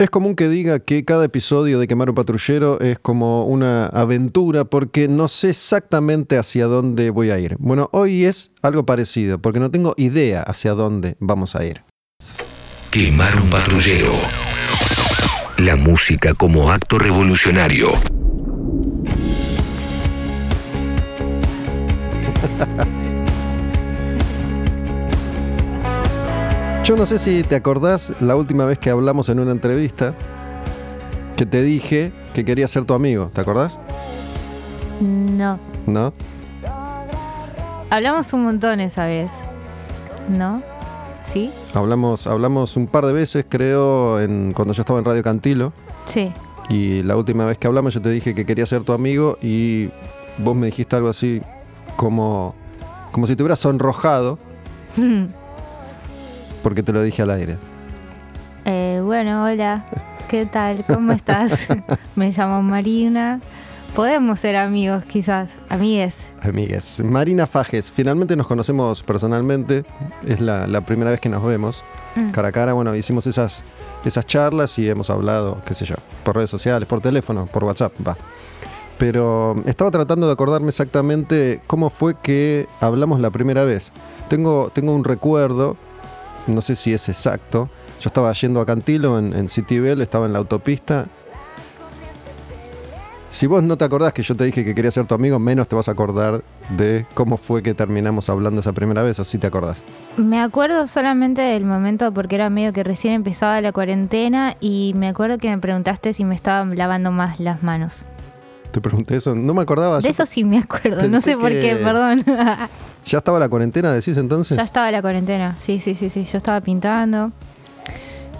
Es común que diga que cada episodio de Quemar un Patrullero es como una aventura porque no sé exactamente hacia dónde voy a ir. Bueno, hoy es algo parecido porque no tengo idea hacia dónde vamos a ir. Quemar un patrullero. La música como acto revolucionario. Yo no sé si te acordás la última vez que hablamos en una entrevista que te dije que quería ser tu amigo, ¿te acordás? No. ¿No? Hablamos un montón esa vez. ¿No? ¿Sí? Hablamos, hablamos un par de veces, creo, en, cuando yo estaba en Radio Cantilo. Sí. Y la última vez que hablamos yo te dije que quería ser tu amigo y vos me dijiste algo así como, como si te hubieras sonrojado porque te lo dije al aire. Eh, bueno, hola. ¿Qué tal? ¿Cómo estás? Me llamo Marina. Podemos ser amigos, quizás. Amigues. Amigues. Marina Fajes, finalmente nos conocemos personalmente. Es la, la primera vez que nos vemos. Mm. Cara a cara, bueno, hicimos esas, esas charlas y hemos hablado, qué sé yo, por redes sociales, por teléfono, por WhatsApp, va. Pero estaba tratando de acordarme exactamente cómo fue que hablamos la primera vez. Tengo, tengo un recuerdo, no sé si es exacto. Yo estaba yendo a Cantilo en, en City Bell, estaba en la autopista. Si vos no te acordás que yo te dije que quería ser tu amigo, menos te vas a acordar de cómo fue que terminamos hablando esa primera vez, o si te acordás. Me acuerdo solamente del momento porque era medio que recién empezaba la cuarentena y me acuerdo que me preguntaste si me estaba lavando más las manos. Te pregunté eso, no me acordaba. De yo eso sí me acuerdo, no sé por qué, perdón. ¿Ya estaba la cuarentena, decís entonces? ya estaba la cuarentena, sí, sí, sí, sí, yo estaba pintando.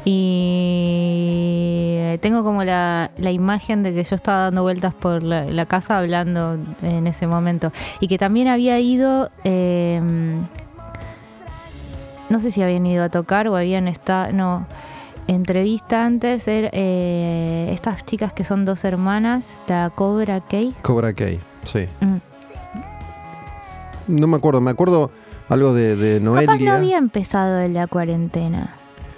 Y tengo como la, la imagen de que yo estaba dando vueltas por la, la casa hablando en ese momento. Y que también había ido, eh, no sé si habían ido a tocar o habían estado, no, entrevista antes, er- eh, estas chicas que son dos hermanas, la Cobra Kay. Cobra Kai, sí. Mm. No me acuerdo, me acuerdo algo de, de Capaz no Noelia. había empezado la cuarentena.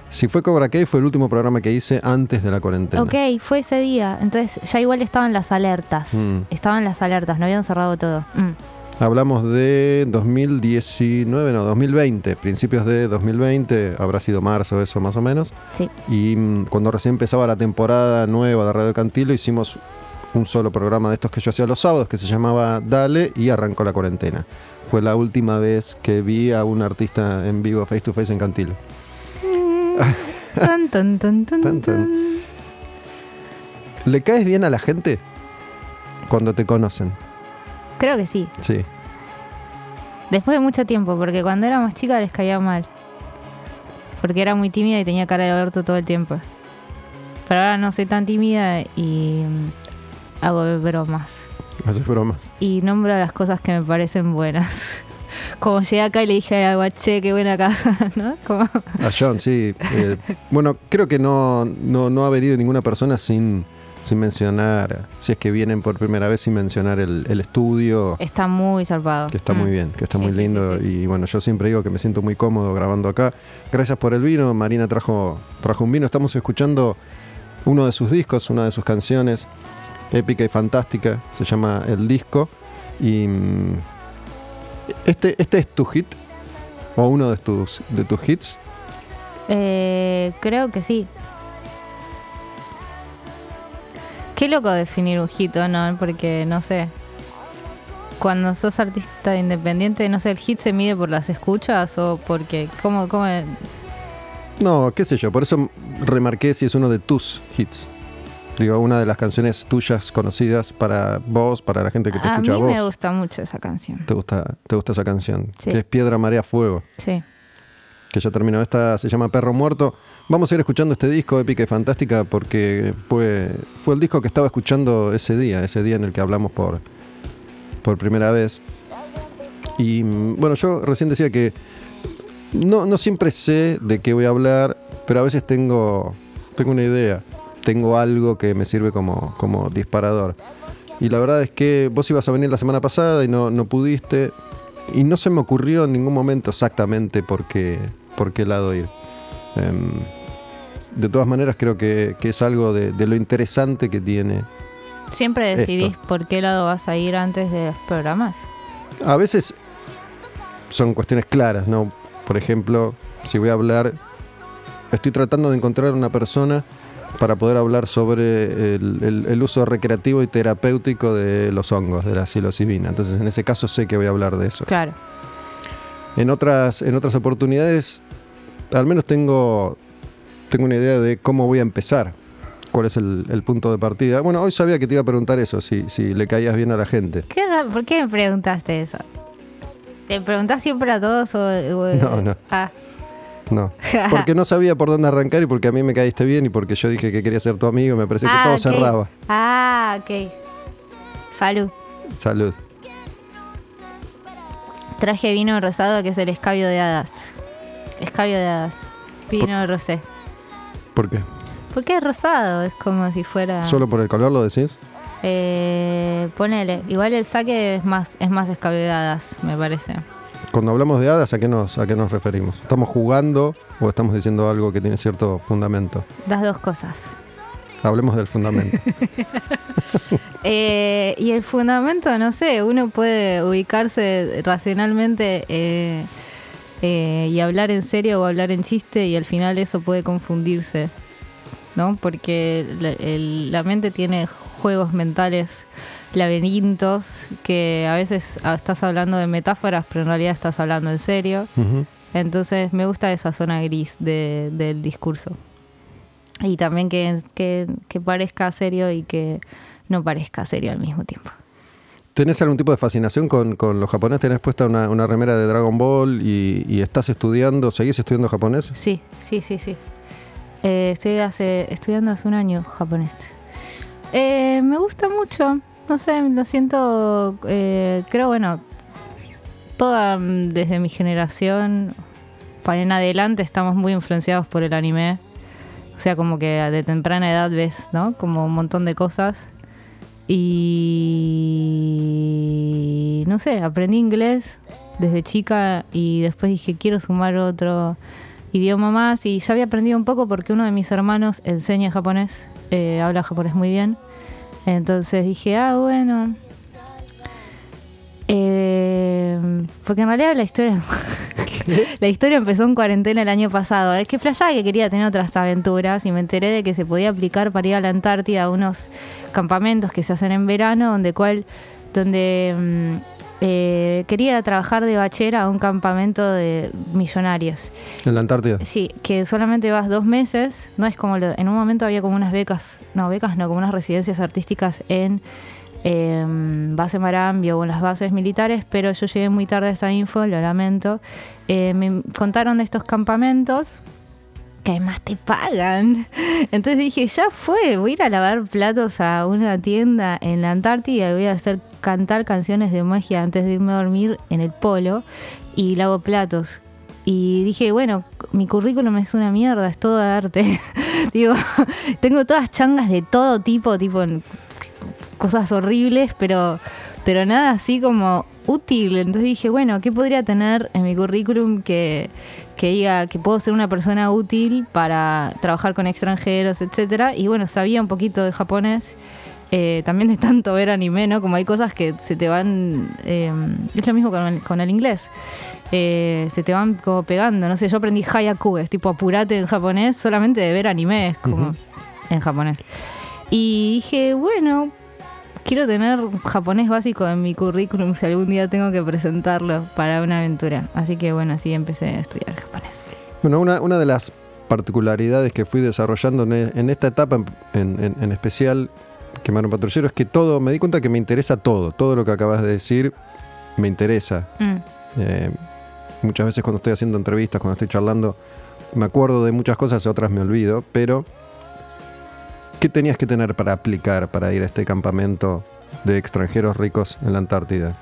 Si fue Cobra Kai, fue el último programa que hice antes de la cuarentena. Ok, fue ese día. Entonces ya igual estaban las alertas. Mm. Estaban las alertas, no habían cerrado todo. Mm. Hablamos de 2019, no, 2020, principios de 2020, habrá sido marzo eso más o menos. Sí. Y mm, cuando recién empezaba la temporada nueva de Radio Cantilo, hicimos un solo programa de estos que yo hacía los sábados, que se llamaba Dale, y arrancó la cuarentena. Fue la última vez que vi a un artista en vivo face to face en Cantilo. Tan, tan, tan, tan, Tan, tan. tan. ¿Le caes bien a la gente cuando te conocen? Creo que sí. Sí. Después de mucho tiempo, porque cuando era más chica les caía mal. Porque era muy tímida y tenía cara de orto todo el tiempo. Pero ahora no soy tan tímida y mm, hago bromas. Haces bromas. Y nombro las cosas que me parecen buenas. Como llegué acá y le dije a Guaché, qué buena casa, ¿no? Como... A John, sí. Eh, bueno, creo que no, no, no ha venido ninguna persona sin, sin mencionar, si es que vienen por primera vez, sin mencionar el, el estudio, Está muy zarpado. que está Mm. muy bien, que está Sí, muy lindo. sí, sí. Y bueno, yo siempre digo que me siento muy cómodo grabando acá. Gracias por el vino. Marina trajo, trajo un vino. Estamos escuchando uno de sus discos, una de sus canciones, épica y fantástica. Se llama El Disco. Y mm, este, este es tu hit, o uno de tus, de tus hits. Eh, creo que sí. Qué loco definir un hit o no, porque no sé. Cuando sos artista independiente, no sé, el hit se mide por las escuchas o porque. ¿Cómo, cómo? No, qué sé yo, por eso remarqué si es uno de tus hits. Digo, una de las canciones tuyas conocidas para vos, para la gente que te A mí escucha a vos. me gusta mucho esa canción. ¿Te gusta, te gusta esa canción? Sí. Que es Piedra, Marea, Fuego. Sí. Que ya terminó. Esta se llama Perro Muerto. Vamos a ir escuchando este disco, épica y fantástica, porque fue, fue el disco que estaba escuchando ese día, ese día en el que hablamos por, por primera vez. Y bueno, yo recién decía que no, no siempre sé de qué voy a hablar, pero a veces tengo, tengo una idea, tengo algo que me sirve como, como disparador. Y la verdad es que vos ibas a venir la semana pasada y no, no pudiste. Y no se me ocurrió en ningún momento exactamente por qué, por qué lado ir. Em, de todas maneras creo que, que es algo de, de lo interesante que tiene. ¿Siempre Esto. decidís por qué lado vas a ir antes de los programas? A veces son cuestiones claras, ¿no? Por ejemplo, si voy a hablar, estoy tratando de encontrar una persona para poder hablar sobre el, el- el uso recreativo y terapéutico de los hongos, de la psilocibina. Entonces, en ese caso sé que voy a hablar de eso. Claro. En otras, en otras oportunidades, al menos tengo, tengo una idea de cómo voy a empezar. ¿Cuál es el, el punto de partida? Bueno, hoy sabía que te iba a preguntar eso, si, si le caías bien a la gente. ¿Qué ¿Por qué me preguntaste eso? ¿Le preguntás siempre a todos o...? o- No, no. Ah, No, porque no sabía por dónde arrancar y porque a mí me caíste bien y porque yo dije que quería ser tu amigo y me parecía que Ah, todo ok. cerraba. Ah, ok. Salud. Salud. Traje vino rosado que es el escabio de hadas. Escabio de hadas. Vino rosé. ¿Por qué? ¿Por qué es rosado? Es como si fuera... ¿Solo por el color lo decís? Eh, ponele. Igual el saque es más, es más escabio de hadas, me parece. Cuando hablamos de hadas, ¿a qué, nos, ¿a qué nos referimos? ¿Estamos jugando o estamos diciendo algo que tiene cierto fundamento? Das dos cosas. Hablemos del fundamento. Eh, y el fundamento, no sé, uno puede ubicarse racionalmente eh, eh, y hablar en serio o hablar en chiste y al final eso puede confundirse, ¿no? Porque la, el- la mente tiene juegos mentales laberintos que a veces ah, estás hablando de metáforas pero en realidad estás hablando en serio. Entonces me gusta esa zona gris de- del discurso. Y también que, que, que parezca serio y que no parezca serio al mismo tiempo. ¿Tenés algún tipo de fascinación con, con los japoneses? ¿Tenés puesta una, una remera de Dragon Ball y, y estás estudiando, seguís estudiando japonés? Sí, sí, sí, sí. Eh, estoy hace, estudiando hace un año japonés. Eh, me gusta mucho, no sé, lo siento, eh, creo, bueno, toda mm, desde mi generación para en adelante estamos muy influenciados por el anime. O sea, como que de temprana edad ves, ¿no? Como un montón de cosas. Y no sé, aprendí inglés desde chica y después dije, quiero sumar otro idioma más. Y ya había aprendido un poco porque uno de mis hermanos enseña japonés, eh, habla japonés muy bien. Entonces dije, ah, bueno. Eh, porque en realidad la historia la historia empezó en cuarentena el año pasado. Es que flashaba que quería tener otras aventuras y me enteré de que se podía aplicar para ir a la Antártida a unos campamentos que se hacen en verano, donde cual, donde mm, eh, quería trabajar de bachera a un campamento de millonarios. En la Antártida. Sí, que solamente vas dos meses. No es como lo- en un momento había como unas becas, no becas, no, como unas residencias artísticas en eh, base Marambio o en las bases militares, pero yo llegué muy tarde a esa info, lo lamento. Eh, me contaron de estos campamentos que además te pagan. Entonces dije, ya fue, voy a ir a lavar platos a una tienda en la Antártida y voy a hacer cantar canciones de magia antes de irme a dormir en el polo y lavo platos. Y dije, bueno, mi currículum es una mierda, es todo arte. Digo, tengo todas changas de todo tipo, tipo cosas horribles, pero, pero nada así como útil. Entonces dije, bueno, ¿qué podría tener en mi currículum que, que diga que puedo ser una persona útil para trabajar con extranjeros, etcétera? Y bueno, sabía un poquito de japonés. eh, también de tanto ver anime, ¿no? Como hay cosas que se te van... eh, es lo mismo con el, con el inglés. Eh, se te van como pegando. No sé, yo aprendí hayaku, es tipo apurate en japonés solamente de ver anime, es como Ujú. en japonés. Y dije, bueno, quiero tener japonés básico en mi currículum si algún día tengo que presentarlo para una aventura. Así que bueno, así empecé a estudiar japonés. Bueno, una, una de las particularidades que fui desarrollando en, esta etapa en, en- en especial, Quemar un patrullero, es que todo, me di cuenta que me interesa todo, todo lo que acabas de decir me interesa. Mm, Eh, muchas veces cuando estoy haciendo entrevistas, cuando estoy charlando, me acuerdo de muchas cosas, otras me olvido, pero ¿qué tenías que tener para aplicar para ir a este campamento de extranjeros ricos en la Antártida?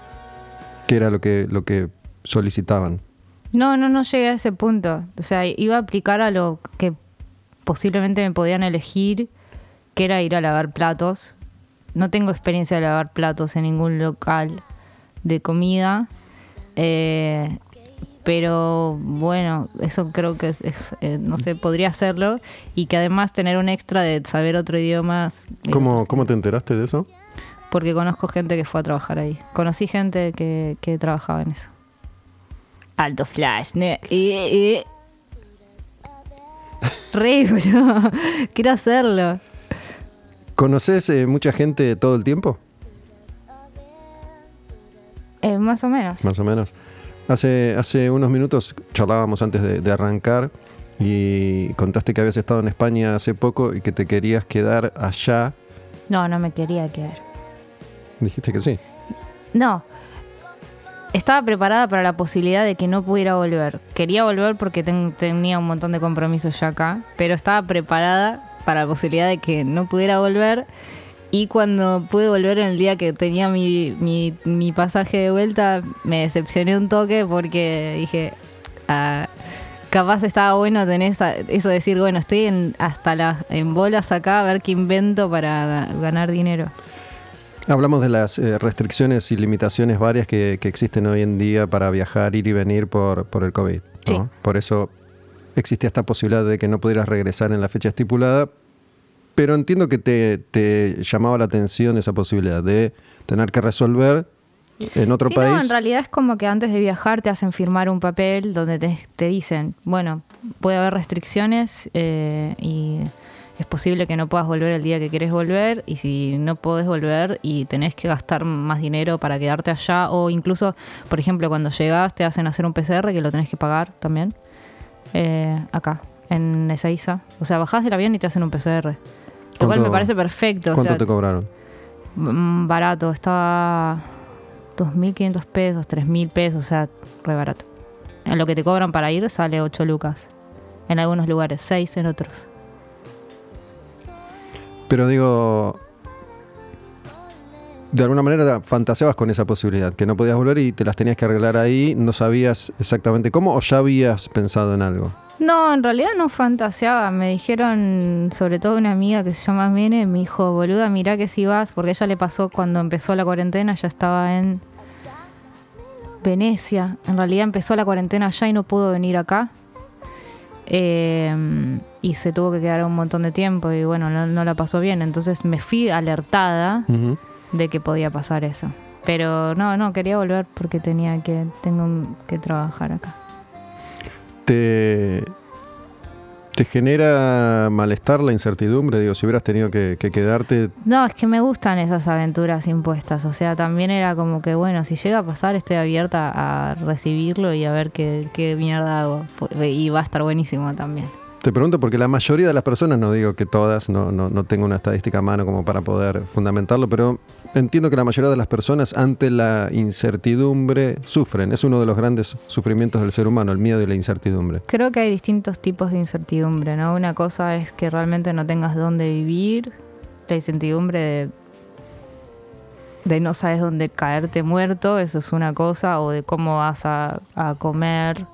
¿Qué era lo que, lo que solicitaban? No, no, no llegué a ese punto. O sea, iba a aplicar a lo que posiblemente me podían elegir, que era ir a lavar platos. No tengo experiencia de lavar platos en ningún local de comida. Eh, pero bueno, eso creo que es, es, eh, no sé, podría hacerlo y que además tener un extra de saber otro idioma. eh, ¿Cómo, ¿Cómo te enteraste de eso? Porque conozco gente que fue a trabajar ahí. Conocí gente que, que trabajaba en eso. Alto flash, ne. Re, boludo. Quiero hacerlo. ¿Conoces eh, mucha gente todo el tiempo? Eh, más o menos. Más o menos. Hace, hace unos minutos charlábamos antes de, de arrancar y contaste que habías estado en España hace poco y que te querías quedar allá. No, no me quería quedar. Dijiste que sí. No. Estaba preparada para la posibilidad de que no pudiera volver. Quería volver porque ten- tenía un montón de compromisos ya acá, pero estaba preparada para la posibilidad de que no pudiera volver. Y cuando pude volver en el día que tenía mi, mi- mi pasaje de vuelta, me decepcioné un toque porque dije, ah, capaz estaba bueno tener esa- eso de decir, bueno, estoy en, hasta las en bolas acá a ver qué invento para ga- ganar dinero. Hablamos de las eh, restricciones y limitaciones varias que, que existen hoy en día para viajar, ir y venir por, por el COVID. ¿no? Sí. Por eso existía esta posibilidad de que no pudieras regresar en la fecha estipulada, pero entiendo que te, te llamaba la atención esa posibilidad de tener que resolver en otro Sí, país. No, en realidad es como que antes de viajar te hacen firmar un papel donde te, te dicen, bueno, puede haber restricciones eh, y es posible que no puedas volver el día que querés volver y si no podés volver y tenés que gastar más dinero para quedarte allá o incluso, por ejemplo, cuando llegás te hacen hacer un PCR que lo tenés que pagar también eh, acá, en Ezeiza. O sea, bajás del avión y te hacen un PCR. Lo cual ¿Cuánto- me parece perfecto. o ¿Cuánto sea, te cobraron? Barato, estaba 2.500 pesos, 3.000 pesos, o sea, re barato. En lo que te cobran para ir sale 8 lucas. En algunos lugares, 6 en otros. Pero digo, de alguna manera fantaseabas con esa posibilidad, que no podías volver y te las tenías que arreglar ahí, no sabías exactamente cómo o ya habías pensado en algo. No, en realidad no fantaseaba. Me dijeron, sobre todo una amiga que se llama Mene, me dijo, boluda, mirá que si vas, porque ella le pasó cuando empezó la cuarentena, ya estaba en Venecia. En realidad empezó la cuarentena allá y no pudo venir acá. Eh, y se tuvo que quedar un montón de tiempo y bueno, no, no la pasó bien. Entonces me fui alertada de que podía pasar eso. Pero no, no, quería volver porque tenía que, tengo que trabajar acá. ¿Te, ¿Te genera malestar la incertidumbre? Digo, si hubieras tenido que, que quedarte, No, es que me gustan esas aventuras impuestas. O sea, también era como que, bueno, si llega a pasar, estoy abierta a recibirlo y a ver qué, qué mierda hago. Y va a estar buenísimo también. Te pregunto porque la mayoría de las personas, no digo que todas, no, no, no tengo una estadística a mano como para poder fundamentarlo, pero entiendo que la mayoría de las personas ante la incertidumbre sufren. Es uno de los grandes sufrimientos del ser humano, el miedo y la incertidumbre. Creo que hay distintos tipos de incertidumbre, ¿no? Una cosa es que realmente no tengas dónde vivir, la incertidumbre de, de no sabes dónde caerte muerto, eso es una cosa, o de cómo vas a, a comer.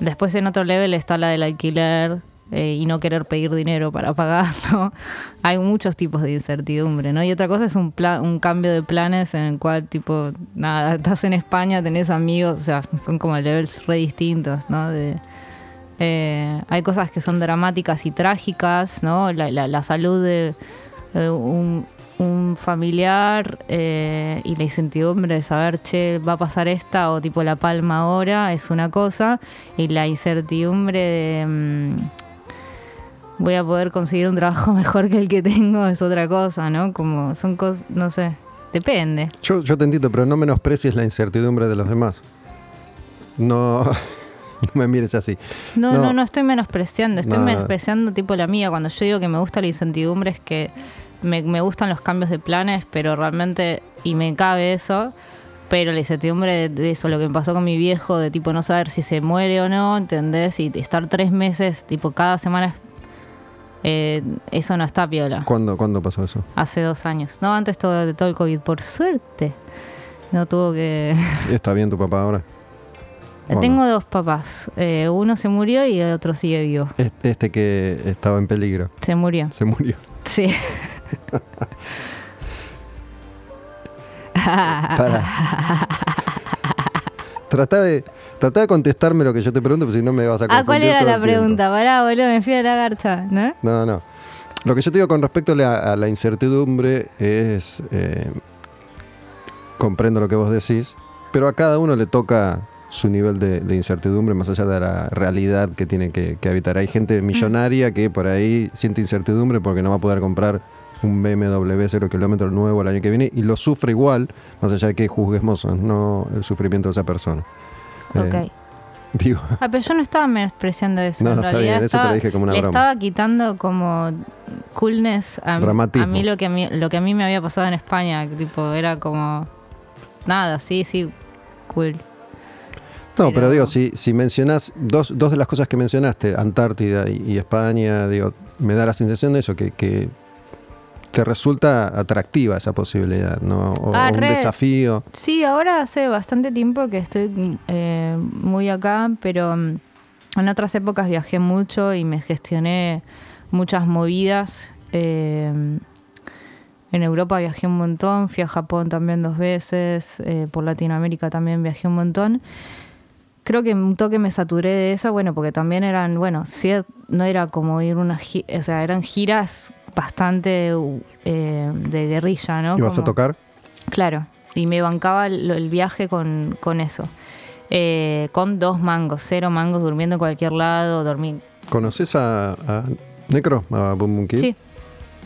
Después en otro level está la del alquiler eh, y no querer pedir dinero para pagarlo. Hay muchos tipos de incertidumbre, ¿no? Y otra cosa es un, un cambio de planes en el cual, tipo, nada, estás en España, tenés amigos, o sea, son como levels re distintos, ¿no? De, eh, hay cosas que son dramáticas y trágicas, ¿no? La, salud de un, un familiar eh, y la incertidumbre de saber, che, va a pasar esta o tipo la palma ahora es una cosa y la incertidumbre de mm, voy a poder conseguir un trabajo mejor que el que tengo es otra cosa, ¿no? Como son cosas, no sé, depende. Yo, yo te entiendo, pero no menosprecies la incertidumbre de los demás. No, no me mires así. No, No. no, no, estoy menospreciando, estoy No, no. menospreciando tipo la mía. Cuando yo digo que me gusta la incertidumbre es que me, me gustan los cambios de planes, pero realmente, y me cabe eso, pero la incertidumbre de, de eso, lo que me pasó con mi viejo, de tipo no saber si se muere o no, ¿entendés? Y estar tres meses, tipo cada semana, eh, eso no está piola. ¿Cuándo, ¿Cuándo pasó eso? Hace dos años. No, antes todo, de todo el COVID, por suerte. No tuvo que... ¿Está bien tu papá ahora? Tengo dos papás. Eh, uno se murió y el otro sigue vivo. Este, este que estaba en peligro. Se murió. Se murió. Sí. Para. Trata de, Tratá de contestarme lo que yo te pregunto, porque si no me vas a confundir Ah, ¿cuál era todo la pregunta? Pará, boludo, me fui a la garcha, ¿no? No, no. Lo que yo te digo con respecto a la, a la incertidumbre es. eh, comprendo lo que vos decís, pero a cada uno le toca su nivel de, de incertidumbre más allá de la realidad que tiene que, que habitar. Hay gente millonaria que por ahí siente incertidumbre porque no va a poder comprar un BMW 0 kilómetros nuevo el año que viene y lo sufre igual, más allá de que juzguemos no el sufrimiento de esa persona. Eh, Ok. digo, Ah, pero yo no estaba menospreciando eso. No, en realidad bien, eso te lo estaba- dije como una le broma. estaba quitando como coolness a, mí- Dramatismo. a mí lo que a mí lo que a mí me había pasado en España, que tipo era como nada, sí, sí, cool. No, pero, Pero- digo, si, si mencionás dos, dos de las cosas que mencionaste, Antártida y, y España, digo, me da la sensación de eso, que, que, que resulta atractiva esa posibilidad, ¿no? O, Ah, o un re. desafío. Sí, ahora hace bastante tiempo que estoy eh, muy acá, pero mm, en otras épocas viajé mucho y me gestioné muchas movidas. eh, en Europa viajé un montón, fui a Japón también dos veces, eh, por Latinoamérica también viajé un montón. Creo que un toque me saturé de eso, bueno, porque también eran, bueno, sí, no era como ir una o sea, eran giras bastante eh, de guerrilla, ¿no? ¿Ibas a Como- tocar? Claro, y me bancaba el, el viaje con, con eso. Eh, con dos mangos, cero mangos, durmiendo en cualquier lado, dormí. ¿Conoces a, a Necro, a Boom Boom Kid? Sí,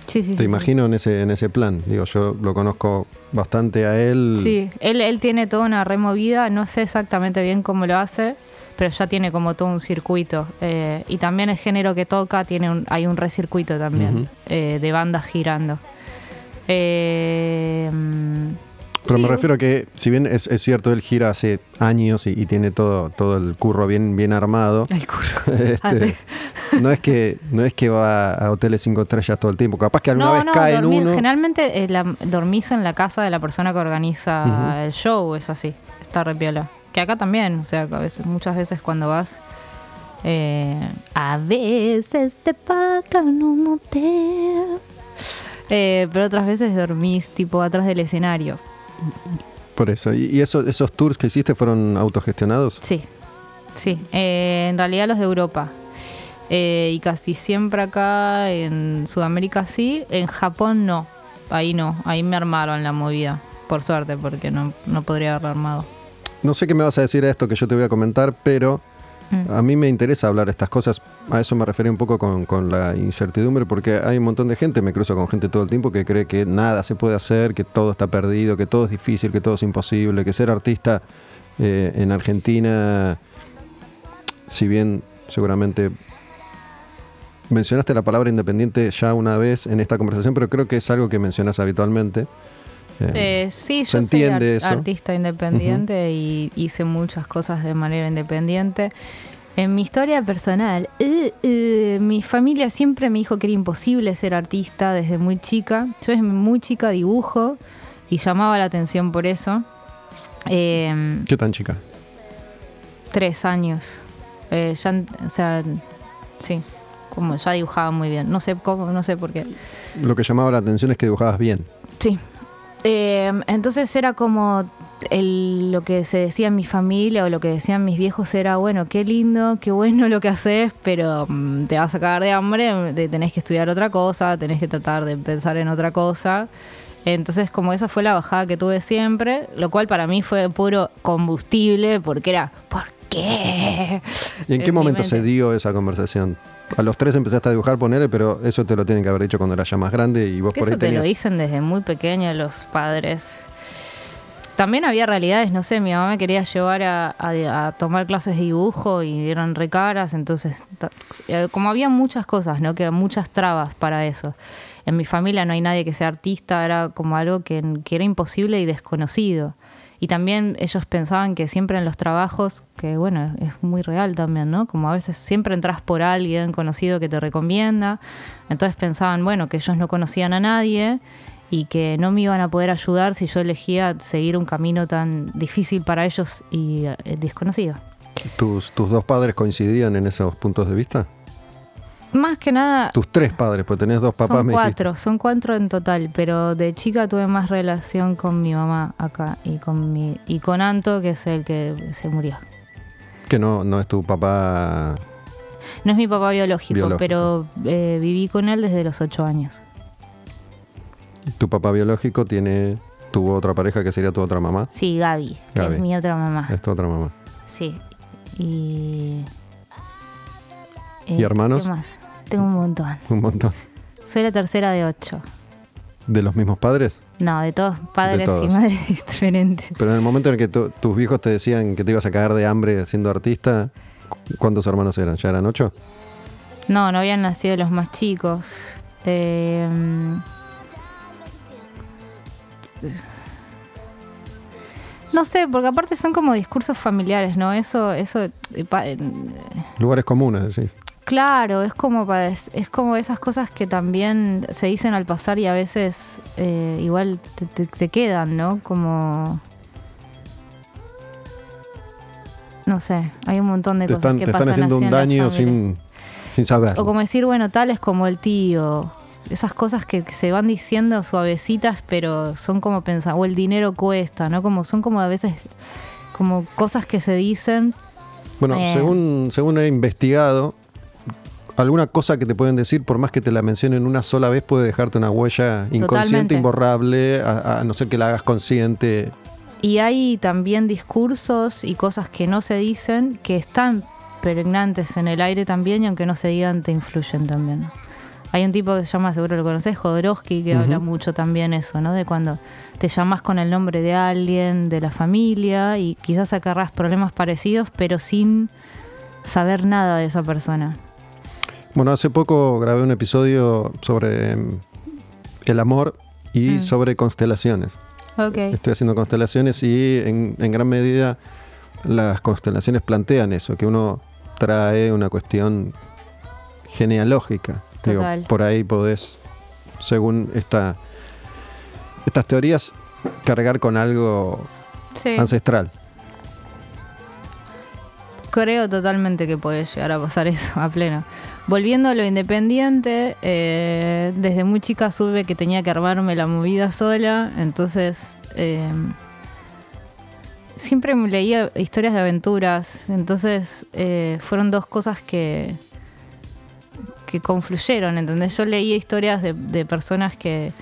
sí, sí. Te sí, imagino en ese en ese plan. Digo, yo lo conozco bastante a él. Sí, Sí, él, él tiene toda una removida, no sé exactamente bien cómo lo hace, pero ya tiene como todo un circuito. Eh, y también el género que toca, tiene un, hay un recircuito también, eh, de bandas girando. Eh, Pero sí, me refiero a que, si bien es, es cierto, él gira hace años y, y tiene todo, todo el curro bien, bien armado, El curro. este, Arre. no es que no es que va a hoteles cinco estrellas todo el tiempo. Capaz que alguna No, vez no, cae en uno. generalmente eh, la- dormís en la casa de la persona que organiza el show, es así, está re piola. Que acá también, o sea, que a veces, muchas veces cuando vas, eh, a veces te pagan un hotel, Eh, pero otras veces dormís tipo atrás del escenario. Por eso. ¿Y, esos, esos tours que hiciste fueron autogestionados? Sí, sí, eh, en realidad los de Europa. Eh, y casi siempre acá en Sudamérica sí, en Japón no. Ahí no, ahí me armaron la movida. Por suerte, porque no, no podría haberlo armado. No sé qué me vas a decir a esto que yo te voy a comentar, pero Mm. a mí me interesa hablar estas cosas. A eso me refería un poco con, con la incertidumbre, porque hay un montón de gente, me cruzo con gente todo el tiempo que cree que nada se puede hacer, que todo está perdido, que todo es difícil, que todo es imposible, que ser artista eh, en Argentina, si bien seguramente mencionaste la palabra independiente ya una vez en esta conversación, pero creo que es algo que mencionas habitualmente. Eh, Eh, sí, yo soy entiende ar- eso. artista independiente y hice muchas cosas de manera independiente. En mi historia personal, eh, eh, mi familia siempre me dijo que era imposible ser artista desde muy chica. Yo desde muy chica dibujo y llamaba la atención por eso. Eh, ¿Qué tan chica? tres años. Ya, o sea, sí, como ya dibujaba muy bien. No sé cómo, no sé por qué. Lo que llamaba la atención es que dibujabas bien. Sí. Eh, entonces era como el- lo que se decía en mi familia o lo que decían mis viejos era, bueno, qué lindo, qué bueno lo que haces, pero mm, te vas a cagar de hambre, te- tenés que estudiar otra cosa, tenés que tratar de pensar en otra cosa. Entonces como esa fue la bajada que tuve siempre, lo cual para mí fue puro combustible porque era, ¿por qué? ¿Y en qué En momento se dio esa conversación? A los tres empezaste a dibujar, ponele, pero eso te lo tienen que haber dicho cuando eras ya más grande y vos por ahí eso te tenías... lo dicen desde muy pequeño los padres. También había realidades, no sé, mi mamá me quería llevar a, a- a tomar clases de dibujo y eran re caras, entonces, eh, como había muchas cosas, ¿no? Que eran muchas trabas para eso. En mi familia no hay nadie que sea artista, era como algo que, que era imposible y desconocido. Y también ellos pensaban que siempre en los trabajos, que bueno, es muy real también, ¿no? Como a veces siempre entras por alguien conocido que te recomienda. Entonces pensaban, bueno, que ellos no conocían a nadie y que no me iban a poder ayudar si yo elegía seguir un camino tan difícil para ellos y eh, desconocido. ¿Tus, ¿Tus dos padres coincidían en esos puntos de vista? Más que nada, Tus tres padres, pues tenés dos papás, son dijiste. cuatro, son cuatro en total, pero de chica tuve más relación con mi mamá acá y con mi y con Anto, que es el que se murió. Que no, no es tu papá. No es mi papá biológico, Biológico. pero eh, viví con él desde los ocho años. Tu papá biológico tiene. Tuvo otra pareja que sería tu otra mamá. Sí, Gaby, que Gaby. es mi otra mamá. Es tu otra mamá. Sí. Y. eh, ¿Y hermanos? ¿Qué más? Tengo un montón. Un montón. Soy la tercera de ocho. ¿De los mismos padres? No, de todos padres todos. y madres diferentes. Pero en el momento en el que tu- tus viejos te decían que te ibas a cagar de hambre siendo artista, cu- ¿cuántos hermanos eran? ¿Ya eran ocho? No, no habían nacido los más chicos. Eh, no sé, porque aparte son como discursos familiares, ¿no? Eso, eso, eh, Lugares comunes, decís. Claro, es como para- es, es como esas cosas que también se dicen al pasar y a veces eh, igual te, te- te quedan, ¿no? Como no sé, hay un montón de Te cosas están, que te están pasan haciendo así un daño sin, sin saber. O como decir, bueno, tal es como el tío. Esas cosas que se van diciendo suavecitas, pero son como pensar, o el dinero cuesta, ¿no? Como son como a veces como cosas que se dicen. Bueno, Eh. según, según he investigado, alguna cosa que te pueden decir, por más que te la mencionen una sola vez, puede dejarte una huella inconsciente, Totalmente. imborrable, a, a no ser que la hagas consciente. Y hay también discursos y cosas que no se dicen, que están pregnantes en el aire también, y aunque no se digan, te influyen también. Hay un tipo que se llama, seguro lo conoces, Jodorowsky, que habla mucho también eso, ¿no? De cuando te llamas con el nombre de alguien, de la familia, y quizás acarras problemas parecidos, pero sin saber nada de esa persona. Bueno, hace poco grabé un episodio sobre em, el amor y Mm. sobre constelaciones. Estoy haciendo constelaciones y en, en gran medida las constelaciones plantean eso, que uno trae una cuestión genealógica. Digo, por ahí podés, según esta, estas teorías, cargar con algo Sí. ancestral. Creo totalmente que puede llegar a pasar eso a pleno. Volviendo a lo independiente, eh, desde muy chica supe que tenía que armarme la movida sola, entonces eh, siempre me leía historias de aventuras, entonces eh, fueron dos cosas que, que confluyeron, ¿entendés? Yo leía historias de, de personas que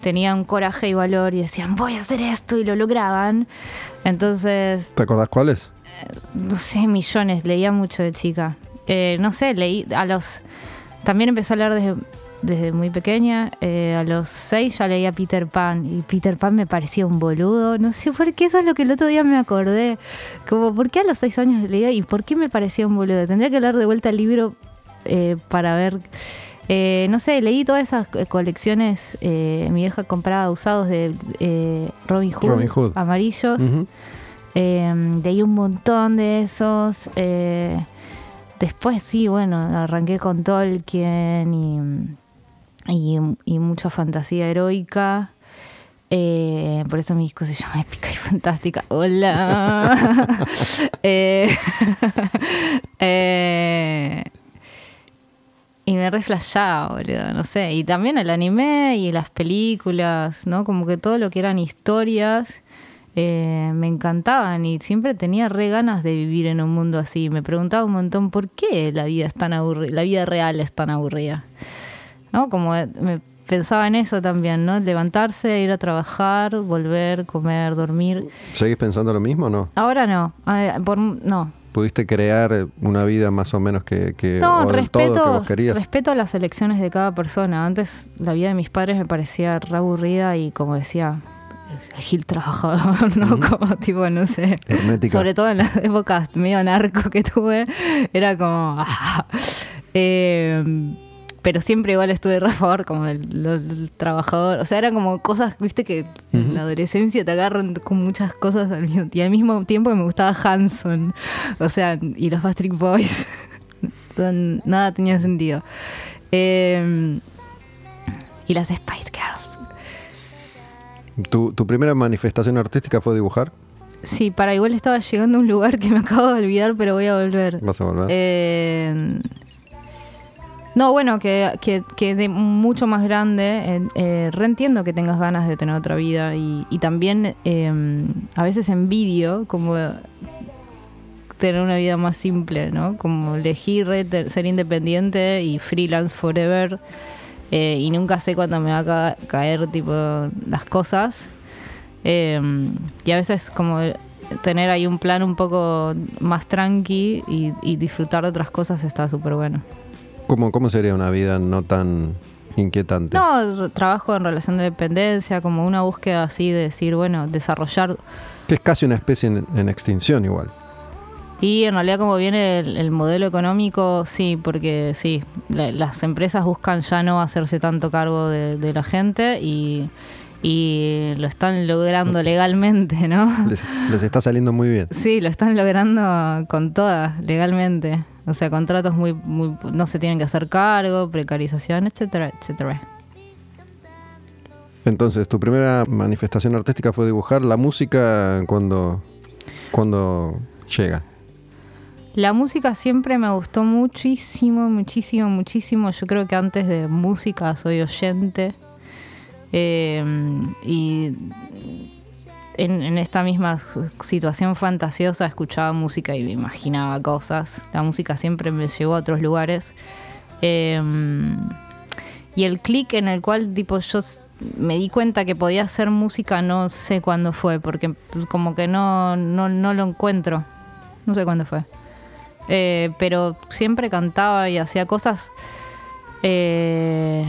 tenían coraje y valor y decían, voy a hacer esto y lo lograban. Entonces ¿Te acordás cuáles? no sé, millones, leía mucho de chica. Eh, no sé, leí a los... También empecé a leer desde, desde muy pequeña. Eh, a los seis ya leía Peter Pan y Peter Pan me parecía un boludo. No sé por qué, eso es lo que el otro día me acordé. Como, ¿por qué a los seis años leía y por qué me parecía un boludo? Tendría que leer de vuelta el libro eh, para ver... eh, no sé, leí todas esas colecciones. eh, mi vieja compraba usados de eh, Robin Hood, Robin Hood. amarillos. Leí un montón de esos. Después sí, bueno, arranqué con Tolkien y, y, y mucha fantasía heroica. Eh, por eso mi disco se llama Épica y Fantástica. Hola. Eh, eh, y me reflashaba, boludo, no sé. Y también el anime y las películas, ¿no? Como que todo lo que eran historias eh, me encantaban y siempre tenía re ganas de vivir en un mundo así. Me preguntaba un montón por qué la vida es tan aburrida, la vida real es tan aburrida. ¿No? Como eh, me pensaba en eso también, ¿no? Levantarse, ir a trabajar, volver, comer, dormir. ¿Seguís pensando lo mismo o no? Ahora no, eh, por, no, ¿Pudiste crear una vida más o menos que, que No, o del todo que respeto, vos querías? respeto las elecciones de cada persona. Antes la vida de mis padres me parecía re aburrida y como decía, Gil trabajador, ¿no? Como tipo, no sé. Hermética. Sobre todo en las épocas medio narco que tuve, era como... ah. Eh, pero siempre igual estuve a favor como del, del trabajador. O sea, eran como cosas, viste, que en la adolescencia te agarran con muchas cosas al mismo, y al mismo tiempo me gustaba Hanson. O sea, y los Backstreet Boys. Nada tenía sentido. Eh, y las Spice Girls. ¿Tu, tu primera manifestación artística fue dibujar? Sí, para igual estaba llegando a un lugar que me acabo de olvidar, pero voy a volver. ¿Vas a volver? Eh, no, bueno, que, que, que de mucho más grande, eh, eh, reentiendo que tengas ganas de tener otra vida y, y también eh, a veces envidio como tener una vida más simple, ¿no? Como elegir ser independiente y freelance forever. Eh, y nunca sé cuándo me va a caer tipo las cosas. Em, y a veces como tener ahí un plan un poco más tranqui y, disfrutar de otras cosas está súper bueno. ¿Cómo, ¿Cómo sería una vida no tan inquietante? No, trabajo en relación de dependencia, como una búsqueda así de decir, bueno, desarrollar... Que es casi una especie en, extinción igual. Y en realidad como viene el, modelo económico, sí, porque sí, las empresas buscan ya no hacerse tanto cargo de la gente y y lo están logrando legalmente, ¿no? Les, está saliendo muy bien. Sí, lo están logrando con todas, legalmente. O sea, contratos muy, muy, no se tienen que hacer cargo, precarización, etcétera, etcétera. Entonces, tu primera manifestación artística fue dibujar la música cuando, cuando llega. La música siempre me gustó muchísimo, muchísimo, muchísimo. Yo creo que antes de música soy oyente Em, y en, esta misma situación fantasiosa escuchaba música y me imaginaba cosas. La música siempre me llevó a otros lugares. Em, y el clic en el cual tipo yo me di cuenta que podía hacer música no sé cuándo fue, porque como que no, no, no lo encuentro. No sé cuándo fue. Eh, pero siempre cantaba y hacía cosas. Eh,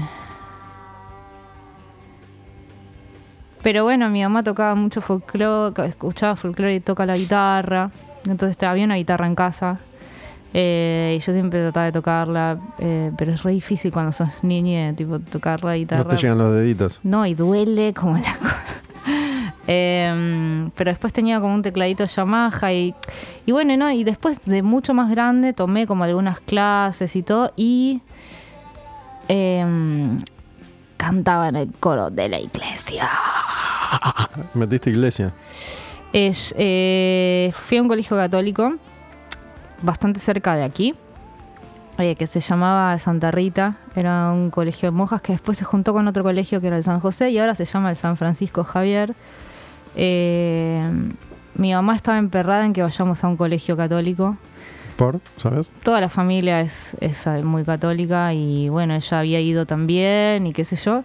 Pero bueno, mi mamá tocaba mucho folclore, escuchaba folclore y toca la guitarra. Entonces había una guitarra en casa. Eh, y yo siempre trataba de tocarla, eh, pero es re difícil cuando sos niña, tipo, tocar la guitarra. No te llegan los deditos. No, y duele como la cosa. Em, pero después tenía como un tecladito Yamaha y, y bueno, ¿no? Y después de mucho más grande tomé como algunas clases y todo y em, cantaba en el coro de la iglesia. ¿Metiste iglesia? Es, eh, fui a un colegio católico bastante cerca de aquí, eh, que se llamaba Santa Rita. Era un colegio de monjas que después se juntó con otro colegio que era el San José y ahora se llama el San Francisco Javier. Eh, mi mamá estaba emperrada en que vayamos a un colegio católico. ¿Por? ¿Sabes? Toda la familia es, es muy católica y bueno, ella había ido también y qué sé yo.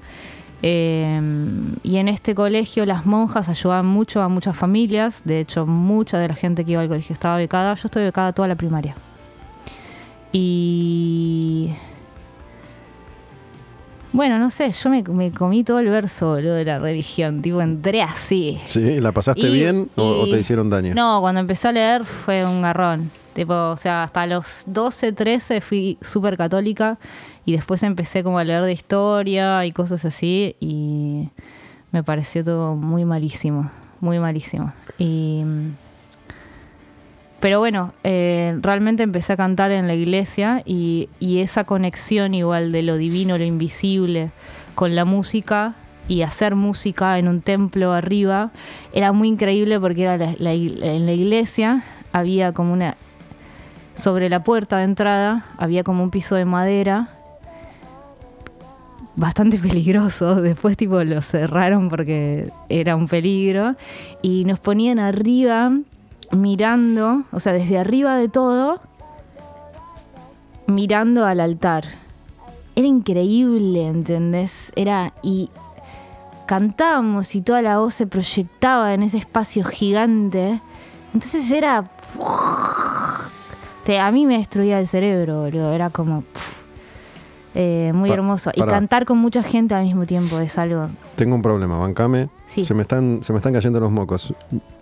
Em, y en este colegio las monjas ayudaban mucho a muchas familias. De hecho, mucha de la gente que iba al colegio estaba becada. Yo estoy becada toda la primaria. Y... Bueno, no sé, yo me, comí todo el verso lo de la religión, tipo entré así. ¿Sí? ¿La pasaste bien o, te hicieron daño? No, cuando empecé a leer fue un garrón. Tipo, o sea, hasta los 12, 13 fui súper católica y después empecé como a leer de historia y cosas así y me pareció todo muy malísimo, muy malísimo. Y, pero bueno, eh, realmente empecé a cantar en la iglesia y, esa conexión igual de lo divino, lo invisible con la música y hacer música en un templo arriba era muy increíble porque era en la iglesia había como una sobre la puerta de entrada había como un piso de madera bastante peligroso. Después tipo lo cerraron porque era un peligro. Y nos ponían arriba mirando, o sea, desde arriba de todo, mirando al altar. Era increíble, ¿entendés? Era y cantábamos y toda la voz se proyectaba en ese espacio gigante. Entonces era... A mí me destruía el cerebro, Era como... Eh, muy hermoso. Y cantar con mucha gente al mismo tiempo es algo. Tengo un problema, bancame. Se, me están, se me están cayendo los mocos.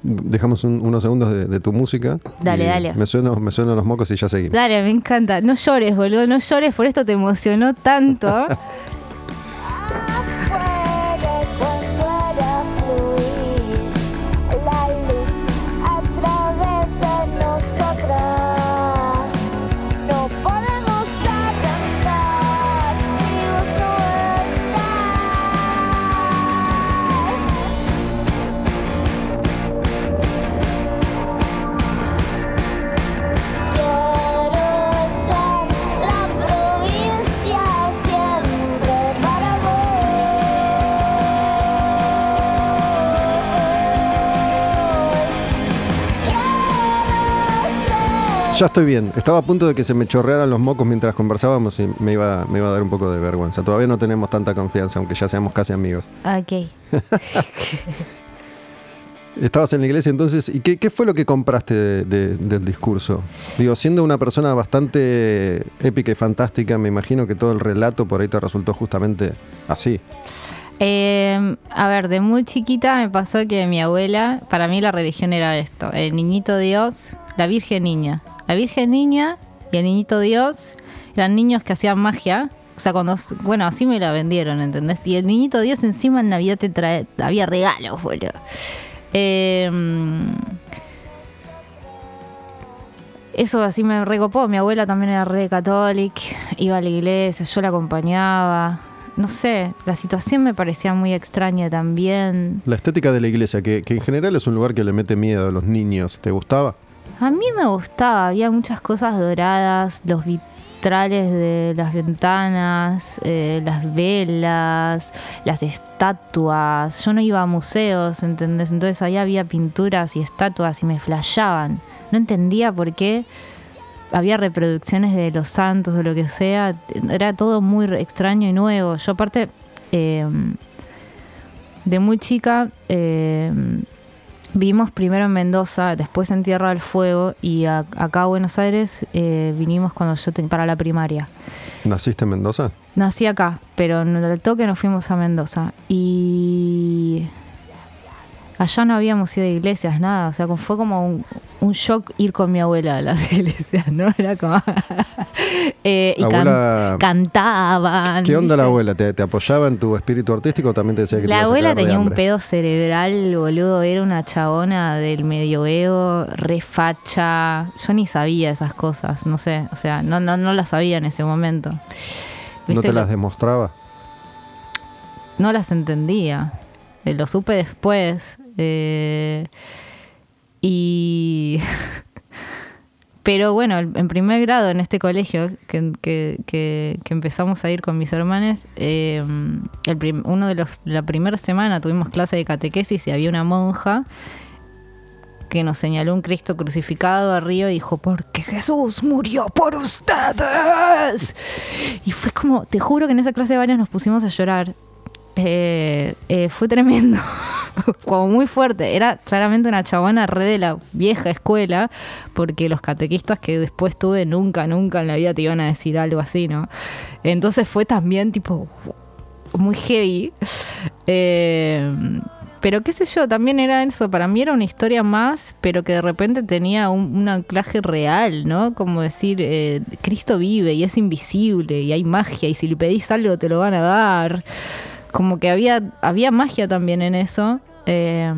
Dejamos unos segundos de, tu música. Dale, dale. Me suenan, me suenan los mocos y ya seguimos. Dale, me encanta. No llores, boludo, no llores, por esto te emocionó tanto. Ya estoy bien. Estaba a punto de que se me chorrearan los mocos mientras conversábamos y me iba, me iba a dar un poco de vergüenza. Todavía no tenemos tanta confianza, aunque ya seamos casi amigos. Ok. Estabas en la iglesia entonces, ¿y qué, qué fue lo que compraste de- de- del discurso? Digo, siendo una persona bastante épica y fantástica, me imagino que todo el relato por ahí te resultó justamente así. Eh, a ver, de muy chiquita me pasó que mi abuela, para mí la religión era esto, el niñito Dios, la Virgen Niña. La Virgen Niña y el niñito Dios eran niños que hacían magia. O sea, cuando, bueno, así me la vendieron, ¿entendés? Y el niñito Dios encima en Navidad te trae, había regalos, boludo. Eh, eso así me recopó. Mi abuela también era re católica, iba a la iglesia, yo la acompañaba. No sé, la situación me parecía muy extraña también. La estética de la iglesia, que, que en general es un lugar que le mete miedo a los niños, ¿te gustaba? A mí me gustaba, había muchas cosas doradas, los vitrales de las ventanas, eh, las velas, las estatuas. Yo no iba a museos, ¿entendés? Entonces ahí había pinturas y estatuas y me flashaban. No entendía por qué había reproducciones de los santos o lo que sea. Era todo muy extraño y nuevo. Yo aparte, eh, de muy chica, eh, vivimos primero en Mendoza, después en Tierra del Fuego y a- acá a Buenos Aires eh, vinimos cuando yo te- para la primaria. ¿Naciste en Mendoza? Nací acá, pero en el toque nos fuimos a Mendoza. Y allá no habíamos ido a iglesias, nada. O sea, fue como un, un shock ir con mi abuela a las iglesias, ¿no? Era como... Eh, y can- Abuela- cantaban. ¿Qué onda la abuela? ¿Te, te apoyaba en tu espíritu artístico o también te decía que te La a abuela tenía un pedo cerebral, boludo. Era una chabona del medioevo, re facha. Yo ni sabía esas cosas, no sé. O sea, no, no, no las sabía en ese momento. ¿No te las demostraba? no las entendía. Eh, Lo supe después. Eh, y. Pero bueno, en primer grado en este colegio que, que- empezamos a ir con mis hermanos, eh, el uno de la primera semana tuvimos clase de catequesis y había una monja que nos señaló un Cristo crucificado arriba y dijo, porque Jesús murió por ustedes. Y fue como, te juro que en esa clase de varios nos pusimos a llorar. Eh, eh, fue tremendo, como muy fuerte. Era claramente una chabona re de la vieja escuela, porque los catequistas que después tuve nunca, nunca en la vida te iban a decir algo así, ¿no? Entonces fue también tipo muy heavy. Eh, pero qué sé yo, también era eso, para mí era una historia más, pero que de repente tenía un, anclaje real, ¿no? Como decir, eh, Cristo vive y es invisible y hay magia y si le pedís algo te lo van a dar. Como que había, había magia también en eso. eh,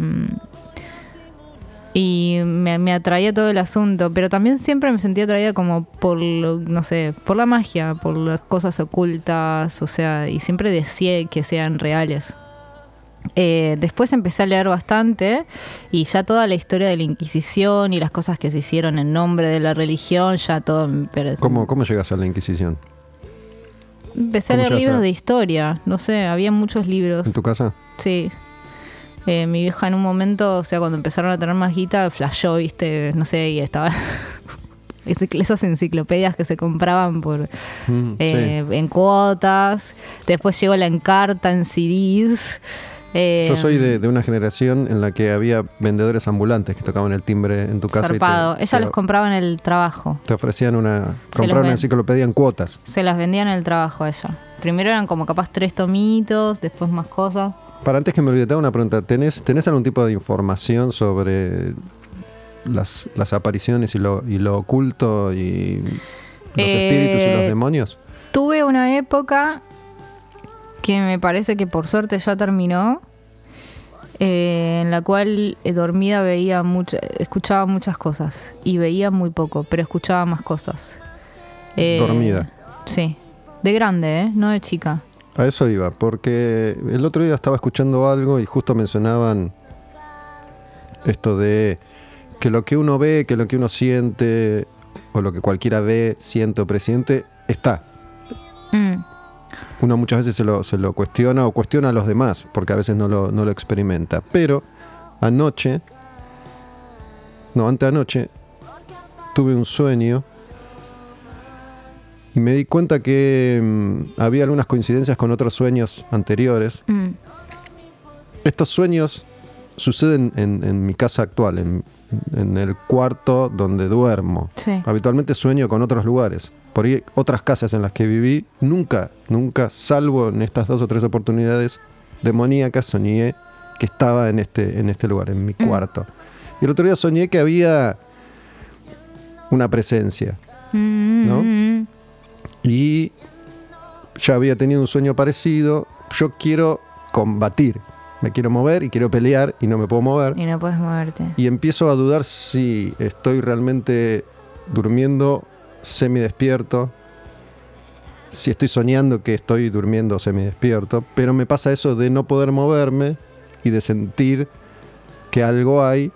y me, me atraía todo el asunto, pero también siempre me sentía atraída como por, no sé, por la magia, por las cosas ocultas, o sea, y siempre deseé que sean reales. Eh, después empecé a leer bastante y ya toda la historia de la Inquisición y las cosas que se hicieron en nombre de la religión, ya todo parece- ¿Cómo, ¿Cómo llegas a la Inquisición? Empecé a leer libros de historia, no sé, había muchos libros. ¿En tu casa? Sí. Eh, mi vieja en un momento, o sea, cuando empezaron a tener más guita, flashó, viste, no sé, y estaba... es- Esas enciclopedias que se compraban por Mm, eh, en cuotas. Después llegó la encarta en CDs. Eh. Yo soy de, de una generación en la que había vendedores ambulantes que tocaban el timbre en tu casa zarpado. y te, Ella te- los compraba en el trabajo. te ofrecían una comprar una enciclopedia en cuotas. Se las vendía en el trabajo a ella. Primero eran como capaz tres tomitos, después más cosas. Para antes que me olvide, te hago una pregunta. ¿Tenés, ¿Tenés algún tipo de información sobre las, las apariciones y lo, y lo oculto y los Eh, espíritus y los demonios? Tuve una época que me parece que por suerte ya terminó, eh, en la cual eh, dormida veía mucho, escuchaba muchas cosas y veía muy poco, pero escuchaba más cosas. Eh, Dormida. Sí, de grande, ¿eh? no de chica. A eso iba, porque el otro día estaba escuchando algo y justo mencionaban esto de que lo que uno ve, que lo que uno siente, o lo que cualquiera ve, siente o presiente, está. Uno muchas veces se lo, se lo cuestiona o cuestiona a los demás, porque a veces no lo, no lo experimenta. Pero anoche, no, anteanoche, tuve un sueño y me di cuenta que mm, había algunas coincidencias con otros sueños anteriores. Mm, Estos sueños suceden en, en mi casa actual, en, en el cuarto donde duermo. sí. Habitualmente sueño con otros lugares. Por ahí otras casas en las que viví, nunca, nunca, salvo en estas dos o tres oportunidades demoníacas, soñé que estaba en este, en este lugar, en mi Mm. cuarto. Y el otro día soñé que había una presencia. Mm, ¿no? mm, Y ya había tenido un sueño parecido. Yo quiero combatir. Me quiero mover y quiero pelear y no me puedo mover. Y no puedes moverte. Y empiezo a dudar si estoy realmente durmiendo semidespierto, si estoy soñando que estoy durmiendo semidespierto, pero me pasa eso de no poder moverme y de sentir que algo hay.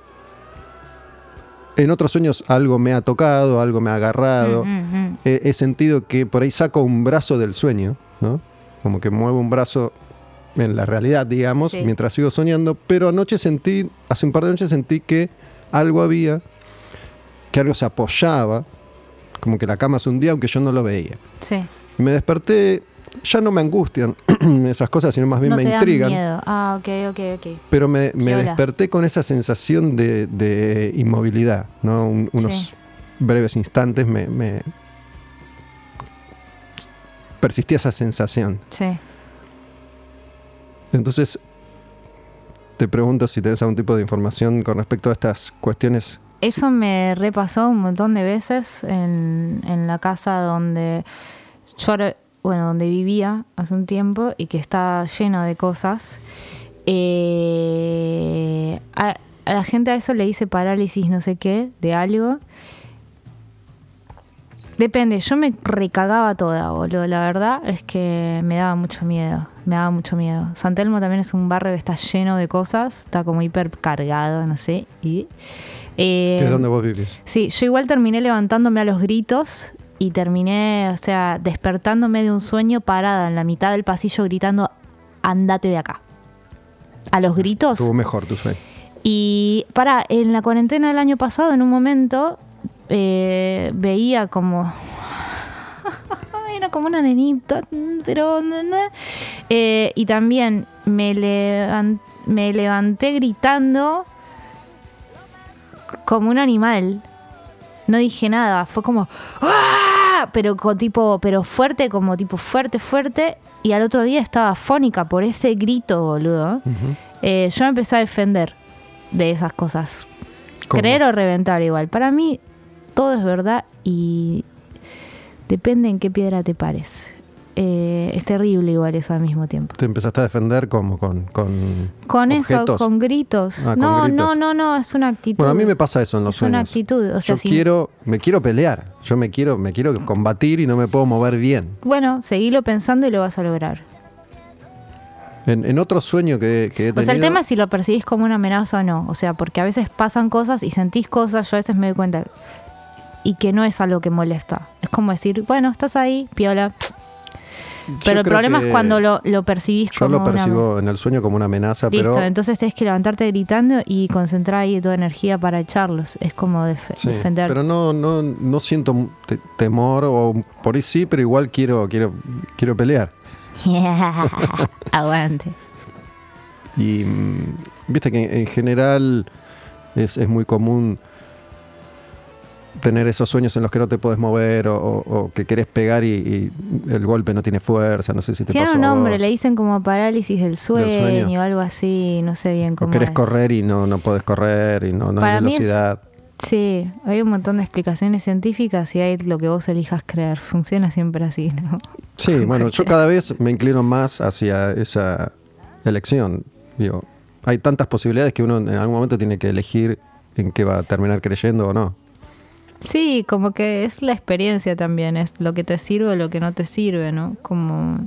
En otros sueños algo me ha tocado, algo me ha agarrado. Mm, mm, mm. He, he sentido que por ahí saco un brazo del sueño, ¿no? Como que muevo un brazo en la realidad, digamos, Sí. mientras sigo soñando. Pero anoche sentí, hace un par de noches sentí que algo había, que algo se apoyaba, como que la cama se hundía, aunque yo no lo veía. Sí. Y me desperté, ya no me angustian esas cosas, sino más bien no me te dan intrigan. miedo. Ah, ok, ok, ok. Pero me, me desperté con esa sensación de, de inmovilidad, ¿no? Un- unos Sí. breves instantes me, me persistía esa sensación. Sí. Entonces, te pregunto si tenés algún tipo de información con respecto a estas cuestiones. Eso me repasó un montón de veces en, la casa donde yo, bueno, donde vivía hace un tiempo y que está lleno de cosas. Eh, a, a la gente a eso le dice parálisis no sé qué, de algo. Depende, yo me recagaba toda, boludo. La verdad es que me daba mucho miedo. Me daba mucho miedo. San Telmo también es un barrio que está lleno de cosas. Está como hiper cargado, no sé. Y, eh, que es donde vos vivís. Sí, yo igual terminé levantándome a los gritos y terminé, o sea, despertándome de un sueño parada en la mitad del pasillo gritando, andate de acá. A los gritos. Estuvo mejor tu sueño. Y para, en la cuarentena del año pasado, en un momento, eh, veía como... Era como una nenita, pero... Eh, y también me levanté gritando como un animal. No dije nada, fue como... ¡Ah! Pero con tipo, pero fuerte, como tipo fuerte, fuerte. Y al otro día estaba fónica por ese grito, boludo. Eh, yo me empecé a defender de esas cosas. ¿Cómo? Creer o reventar igual. Para mí todo es verdad y depende en qué piedra te pares. Eh, es terrible igual eso al mismo tiempo. Te empezaste a defender como con, con Con eso, con gritos. Ah, con no, gritos. no, no, no, es una actitud. Bueno, a mí me pasa eso en los Es una sueños. actitud, o sea, yo si- quiero, me quiero pelear. Yo me quiero, me quiero combatir y no me puedo mover bien. Bueno, seguilo pensando y lo vas a lograr. En, en otro sueño que, que he O sea, el tenido- tema es si lo percibís como una amenaza o no. O sea, porque a veces pasan cosas y sentís cosas, yo a veces me doy cuenta. Y que no es algo que molesta. Es como decir, bueno, estás ahí, piola. Yo Pero el problema es cuando lo, lo percibís Yo como lo una- percibo en el sueño como una amenaza, Listo, pero entonces tenés que levantarte gritando y concentrar ahí tu energía para echarlos. Es como def- Sí, defender. pero no, no, no siento te- temor o por ahí sí, pero igual quiero, quiero, quiero pelear. Aguante. Y mm, viste que en general es, es muy común tener esos sueños en los que no te puedes mover o, o- o que querés pegar y, y el golpe no tiene fuerza, no sé si te Tiene un nombre, le dicen como parálisis del sueño, sueño. o algo así, no sé bien O cómo querés es. correr y no, no podés correr y no, no Para hay es- velocidad. Sí, hay un montón de explicaciones científicas y hay lo que vos elijas creer. Funciona siempre así, ¿no? Sí, bueno, yo cada vez me inclino más hacia esa elección. Digo, hay tantas posibilidades que uno en algún momento tiene que elegir en qué va a terminar creyendo o no. Sí, como que es la experiencia también, es lo que te sirve o lo que no te sirve, ¿no? Como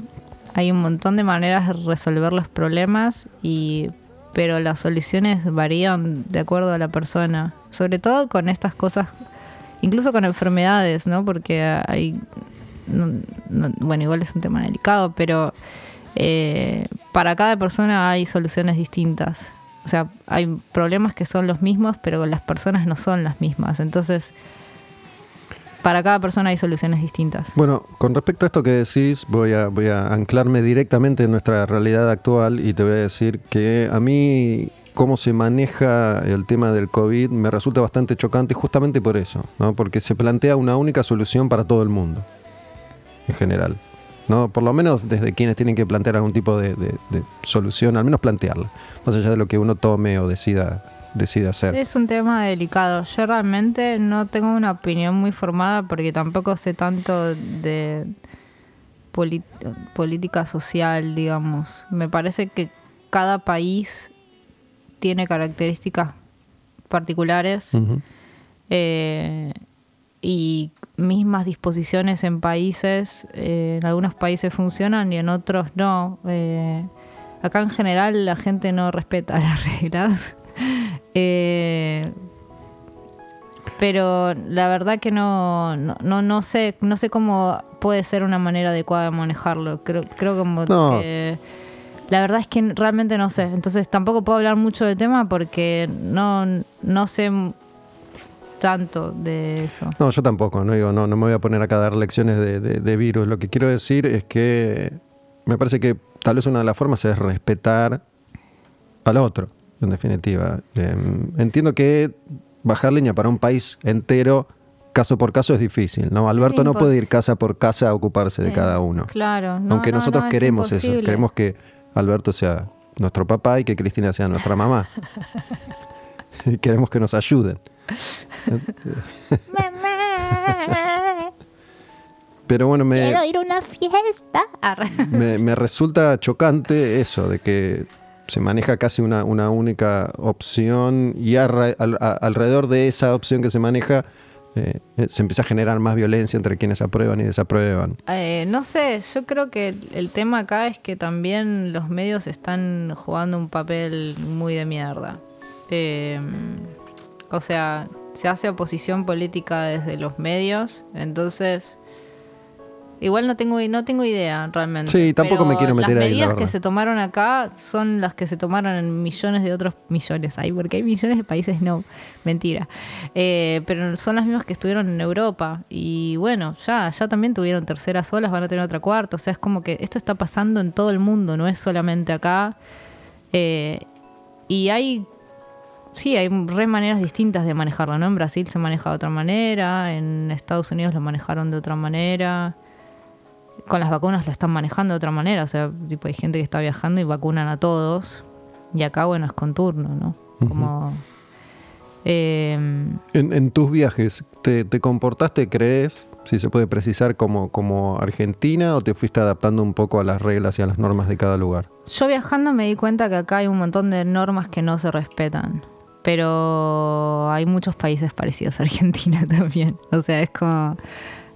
hay un montón de maneras de resolver los problemas y pero las soluciones varían de acuerdo a la persona, sobre todo con estas cosas, incluso con enfermedades, ¿no? Porque hay no- no- bueno, igual es un tema delicado, pero eh, para cada persona hay soluciones distintas. O sea, hay problemas que son los mismos, pero las personas no son las mismas. Entonces, para cada persona hay soluciones distintas. Bueno, con respecto a esto que decís, voy a, anclarme directamente en nuestra realidad actual y te voy a decir que a mí cómo se maneja el tema del COVID me resulta bastante chocante justamente por eso, ¿no? porque se plantea una única solución para todo el mundo, en general. ¿no? Por lo menos desde quienes tienen que plantear algún tipo de solución, al menos plantearla, más allá de lo que uno tome o decida, decida hacer. Es un tema delicado. Yo realmente no tengo una opinión muy formada porque tampoco sé tanto de política social, digamos. Me parece que cada país tiene características particulares eh, y mismas disposiciones en países. eh, en algunos países funcionan y en otros no. Eh, acá en general la gente no respeta las reglas. Eh, pero la verdad que no, no, no, no sé, no sé cómo puede ser una manera adecuada de manejarlo. Creo, creo como No. que la verdad es que realmente no sé. Entonces tampoco puedo hablar mucho del tema porque no, no sé tanto de eso. No, yo tampoco, no, digo, no, no me voy a poner acá a dar lecciones de, de- de virus. Lo que quiero decir es que me parece que tal vez una de las formas es respetar al otro, en definitiva. Eh, entiendo que bajar leña para un país entero, caso por caso, es difícil, ¿no? Alberto no puede ir casa por casa a ocuparse de Eh, cada uno. Claro, no, Aunque no, nosotros no, es queremos eso, queremos que Alberto sea nuestro papá y que Cristina sea nuestra mamá. Queremos que nos ayuden. Pero bueno, me, Quiero ir a una fiesta. Me, me resulta chocante eso, de que se maneja casi una, una única opción y alrededor de esa opción que se maneja eh, se empieza a generar más violencia entre quienes aprueban y desaprueban. Eh, no sé, yo creo que el- el tema acá es que también los medios están jugando un papel muy de mierda. Eh, o sea, se hace oposición política desde los medios, entonces igual no tengo no tengo idea realmente. Sí, tampoco me quiero meter las ahí, la medidas que se tomaron acá son las que se tomaron en millones de otros millones ahí, porque hay millones de países, no, mentira. Eh, pero son las mismas que estuvieron en Europa y bueno, ya ya también tuvieron terceras olas, van a tener otra cuarta, o sea, es como que esto está pasando en todo el mundo, no es solamente acá. Eh, y hay Sí, hay re maneras distintas de manejarlo, ¿no? En Brasil se maneja de otra manera, en Estados Unidos lo manejaron de otra manera, con las vacunas lo están manejando de otra manera, o sea, tipo hay gente que está viajando y vacunan a todos, y acá, bueno, es con turno, ¿no? Como... eh, En, en tus viajes, ¿te, te comportaste, crees, si se puede precisar, como, como argentina o te fuiste adaptando un poco a las reglas y a las normas de cada lugar? Yo viajando me di cuenta que acá hay un montón de normas que no se respetan. Pero hay muchos países parecidos a Argentina también. O sea, es como.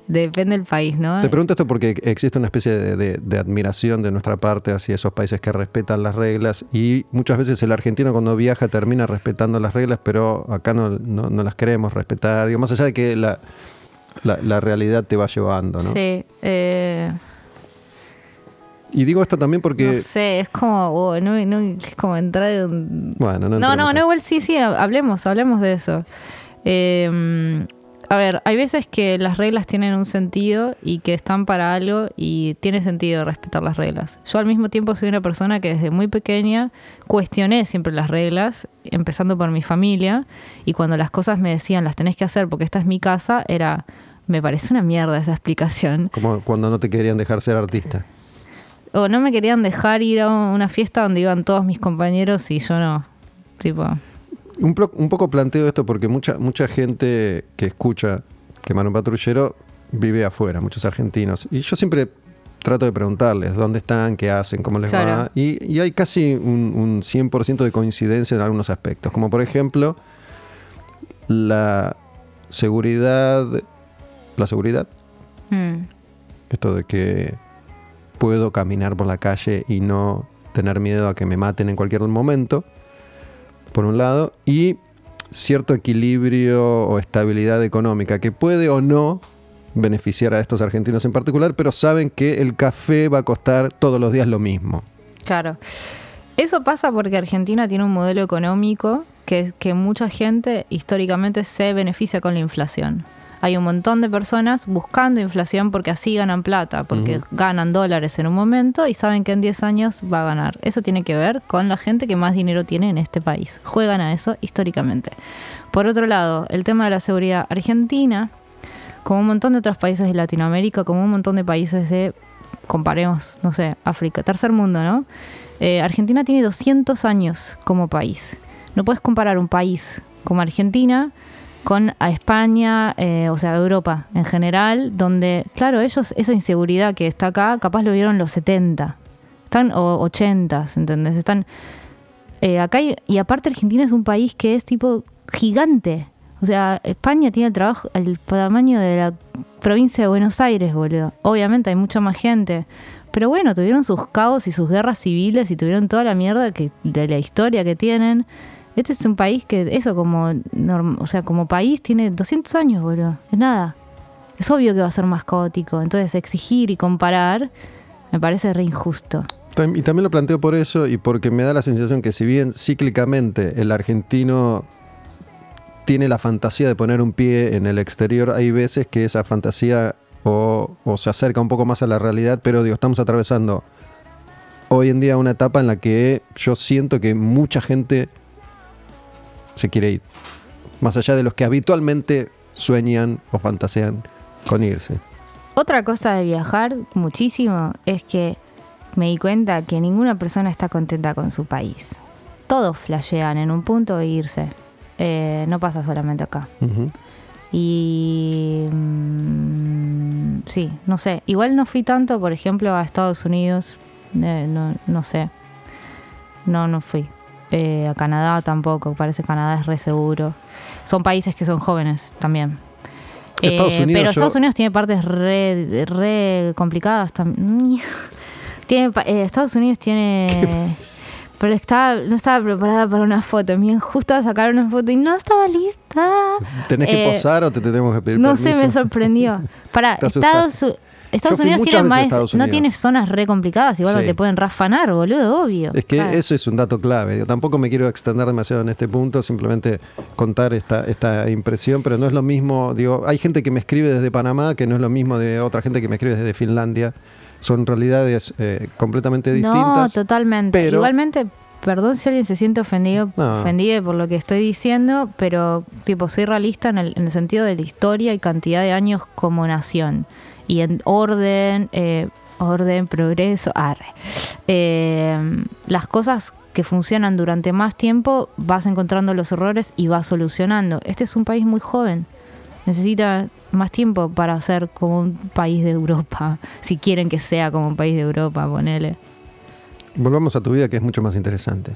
Depende del país, ¿no? Te pregunto esto porque existe una especie de, de- de admiración de nuestra parte hacia esos países que respetan las reglas y muchas veces el argentino cuando viaja termina respetando las reglas, pero acá no, no- no las queremos respetar. Digo, más allá de que la, la- la realidad te va llevando, ¿no? Sí. eh, Y digo esto también porque... no sé, es como. oh, no, no, es como entrar en Bueno, no, No, no, no, igual sí, sí, hablemos, hablemos de eso. Eh, a ver, hay veces que las reglas tienen un sentido y que están para algo y tiene sentido respetar las reglas. Yo al mismo tiempo soy una persona que desde muy pequeña cuestioné siempre las reglas, empezando por mi familia, y cuando las cosas me decían las tenés que hacer porque esta es mi casa, era, me parece una mierda esa explicación. Como cuando no te querían dejar ser artista. O no me querían dejar ir a una fiesta donde iban todos mis compañeros y yo no. Tipo, Un, poco planteo esto porque mucha, mucha gente que escucha Quemar un patrullero vive afuera, muchos argentinos. Y yo siempre trato de preguntarles dónde están, qué hacen, cómo les Claro. va. Y, y hay casi un, un 100% de coincidencia en algunos aspectos. Como por ejemplo, la seguridad. La seguridad. mm, Esto de que puedo caminar por la calle y no tener miedo a que me maten en cualquier momento, por un lado, y cierto equilibrio o estabilidad económica que puede o no beneficiar a estos argentinos en particular, pero saben que el café va a costar todos los días lo mismo. Claro. Eso pasa porque Argentina tiene un modelo económico que, que mucha gente históricamente se beneficia con la inflación. Hay un montón de personas buscando inflación porque así ganan plata, porque ganan dólares en un momento y saben que en 10 años va a ganar. Eso tiene que ver con la gente que más dinero tiene en este país. Juegan a eso históricamente. Por otro lado, el tema de la seguridad. Argentina, como un montón de otros países de Latinoamérica, como un montón de países de, comparemos, no sé, África, tercer mundo, ¿no? Eh, Argentina tiene 200 años como país. No puedes comparar un país como Argentina con a España, eh, o sea, Europa en general, donde, claro, ellos esa inseguridad que está acá, capaz lo vieron los 70, están o 80, ¿entendés? Están eh, acá y aparte Argentina es un país que es tipo gigante. O sea, España tiene el trabajo, el tamaño de la provincia de Buenos Aires, boludo. Obviamente hay mucha más gente. Pero bueno, tuvieron sus caos y sus guerras civiles y tuvieron toda la mierda de la historia que tienen. Este es un país que, eso, como, o sea, como país tiene 200 años, boludo. Es nada. Es obvio que va a ser más caótico. Entonces, exigir y comparar me parece re injusto. Y también lo planteo por eso y porque me da la sensación que si bien cíclicamente el argentino tiene la fantasía de poner un pie en el exterior, hay veces que esa fantasía o, se acerca un poco más a la realidad, pero digo, estamos atravesando hoy en día una etapa en la que yo siento que mucha gente se quiere ir. Más allá de los que habitualmente sueñan o fantasean con irse. Otra cosa de viajar muchísimo es que me di cuenta que ninguna persona está contenta con su país. Todos flashean en un punto de irse. Eh, no pasa solamente acá. Y mm, sí, no sé. Igual no fui tanto, por ejemplo, a Estados Unidos. Eh, no, sé. No, no fui. Eh, a Canadá tampoco. Parece que Canadá es re seguro. Son países que son jóvenes también. pero Estados Unidos tiene partes re, re complicadas también. Tiene, Estados Unidos tiene... Pero estaba, no estaba preparada para una foto. Bien, justo a sacar una foto y no estaba lista. ¿Tenés que eh, posar o te tenemos que pedir No sé, me sorprendió. Para, Estados, Estados Unidos tiene más, no tiene zonas re complicadas, igual no te pueden rafanar, boludo, obvio. Es que eso es un dato clave. Yo tampoco me quiero extender demasiado en este punto, simplemente contar esta, esta impresión, pero no es lo mismo, digo, hay gente que me escribe desde Panamá que no es lo mismo de otra gente que me escribe desde Finlandia son realidades eh, completamente distintas. No, totalmente. Igualmente, perdón si alguien se siente ofendido, ofendido por lo que estoy diciendo, pero tipo soy realista en el, sentido de la historia y cantidad de años como nación y en orden, eh, orden, progreso, arre. Eh, las cosas que funcionan durante más tiempo vas encontrando los errores y vas solucionando. Este es un país muy joven necesita más tiempo para ser como un país de Europa, si quieren que sea como un país de Europa, ponele. Volvamos a tu vida que es mucho más interesante.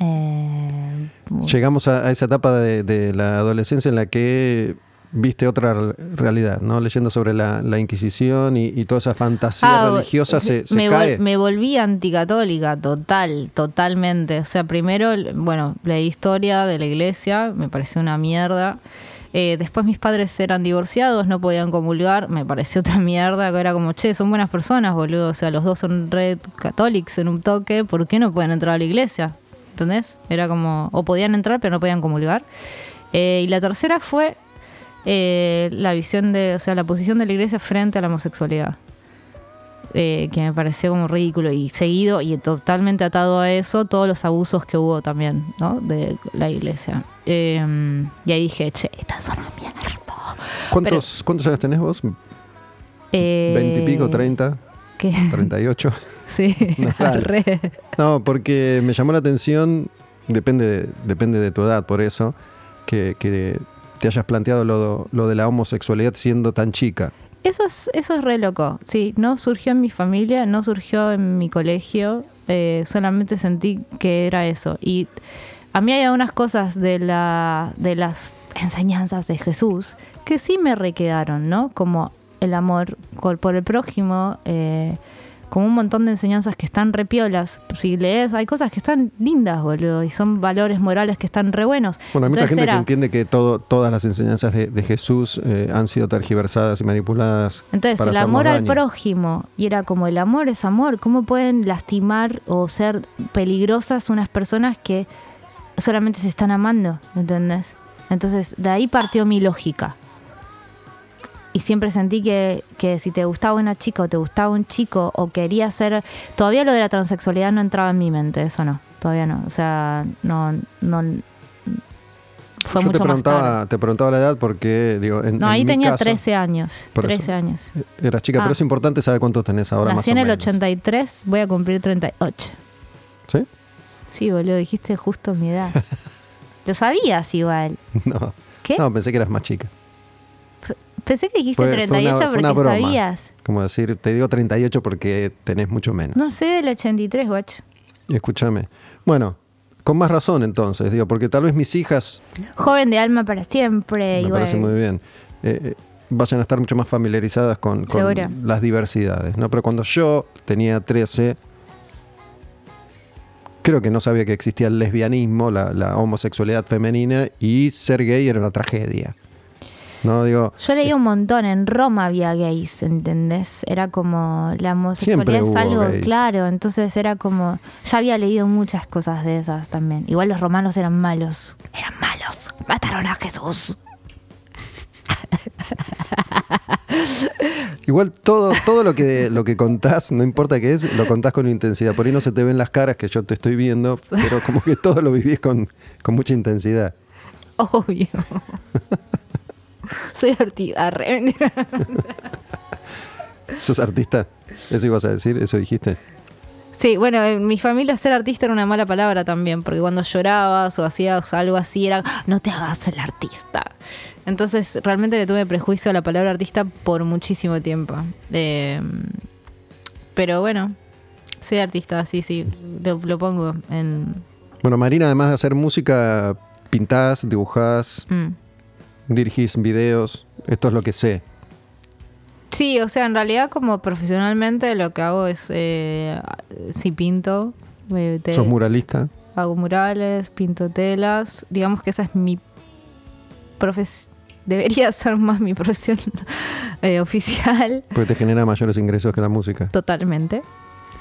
Eh, Llegamos a, esa etapa de, la adolescencia en la que viste otra realidad, ¿no? Leyendo sobre la, Inquisición y, toda esa fantasía ah, religiosa se, me cae. me volví anticatólica, total, totalmente. O sea, primero, bueno, leí historia de la iglesia, me pareció una mierda. Eh, después mis padres eran divorciados, no podían comulgar, me pareció otra mierda, que era como, che, son buenas personas, boludo, o sea, los dos son red católicos en un toque, ¿por qué no pueden entrar a la iglesia? ¿Entendés? Era como, o podían entrar pero no podían comulgar. Eh, y la tercera fue eh, la visión de, o sea, la posición de la iglesia frente a la homosexualidad. que me pareció como ridículo y seguido y totalmente atado a eso todos los abusos que hubo también ¿no? de la iglesia. Em, y ahí dije, che, esta es una mierda. ¿Cuántos, ¿Cuántos años tenés vos? Eh, ¿20 y pico? ¿30? ¿Qué? ¿38? Sí, no, porque me llamó la atención, depende, depende de tu edad, por eso, que, te hayas planteado lo, lo, de la homosexualidad siendo tan chica. Eso es, eso es re loco, sí, no surgió en mi familia, no surgió en mi colegio, eh, solamente sentí que era eso. Y a mí hay algunas cosas de, la, de las enseñanzas de Jesús que sí me requedaron, ¿no? Como el amor por el prójimo, eh, como un montón de enseñanzas que están repiolas. Si lees, hay cosas que están lindas, boludo, y son valores morales que están re buenos. Bueno, hay mucha gente que entiende que todo, todas las enseñanzas de, Jesús eh, han sido tergiversadas y manipuladas. Entonces, el amor al prójimo, y era como el amor es amor, ¿cómo pueden lastimar o ser peligrosas unas personas que solamente se están amando, ¿entendés? Entonces, de ahí partió mi lógica. Y siempre sentí que, que si te gustaba una chica o te gustaba un chico o querías ser... Todavía lo de la transexualidad no entraba en mi mente, eso no, todavía no. O sea, no... no fue Yo mucho te más tarde. preguntaba, te preguntaba la edad porque, digo, en, No, en ahí mi tenía caso- 13 años. Por 13 eso. años. Eras chica, Ah. pero es importante saber cuántos tenés ahora más Nací o en el menos. 83, voy a cumplir 38. ¿Sí? Sí, boludo, dijiste justo mi edad. Lo sabías igual. No. ¿Qué? No, pensé que eras más chica. Pensé que dijiste Fue- fue 38 una- fue una porque sabías. Como decir, te digo 38 porque tenés mucho menos. No sé del 83, guacho. Escúchame. Bueno, con más razón entonces, digo, porque tal vez mis hijas, Joven de alma para siempre. me y parece muy bien, eh, eh, vayan a estar mucho más familiarizadas con, las diversidades, ¿no? Pero cuando yo tenía 13, creo que no sabía que existía el lesbianismo, la, la homosexualidad femenina, y ser gay era una tragedia. No, digo, Yo leí un montón, en Roma había gays, ¿entendés? Era como la homosexualidad es algo gays. claro, entonces era como ya había leído muchas cosas de esas también. Igual los romanos eran malos, eran malos, mataron a Jesús. Igual todo, todo lo que lo que contás, no importa qué es, lo contás con intensidad. Por ahí no se te ven las caras que yo te estoy viendo, pero como que todo lo vivís con, con mucha intensidad. Obvio. Soy artista. ¿Sos artista? ¿Eso ibas a decir? ¿Eso dijiste? Sí, bueno, en mi familia ser artista era una mala palabra también, porque cuando llorabas o hacías algo así era, no te hagas el artista. Entonces, realmente le tuve prejuicio a la palabra artista por muchísimo tiempo. Eh, pero bueno, soy artista, sí, sí, lo, lo pongo en... Bueno, Marina, además de hacer música, pintás, dibujás, mm. Dirigís videos. Esto es lo que sé. Sí, o sea, en realidad como profesionalmente lo que hago es, eh, sí pinto, eh, ¿Sos muralista? hago murales, pinto telas. Digamos que esa es mi profesión. Debería ser más mi profesión eh, oficial, Porque te genera mayores ingresos que la música. totalmente.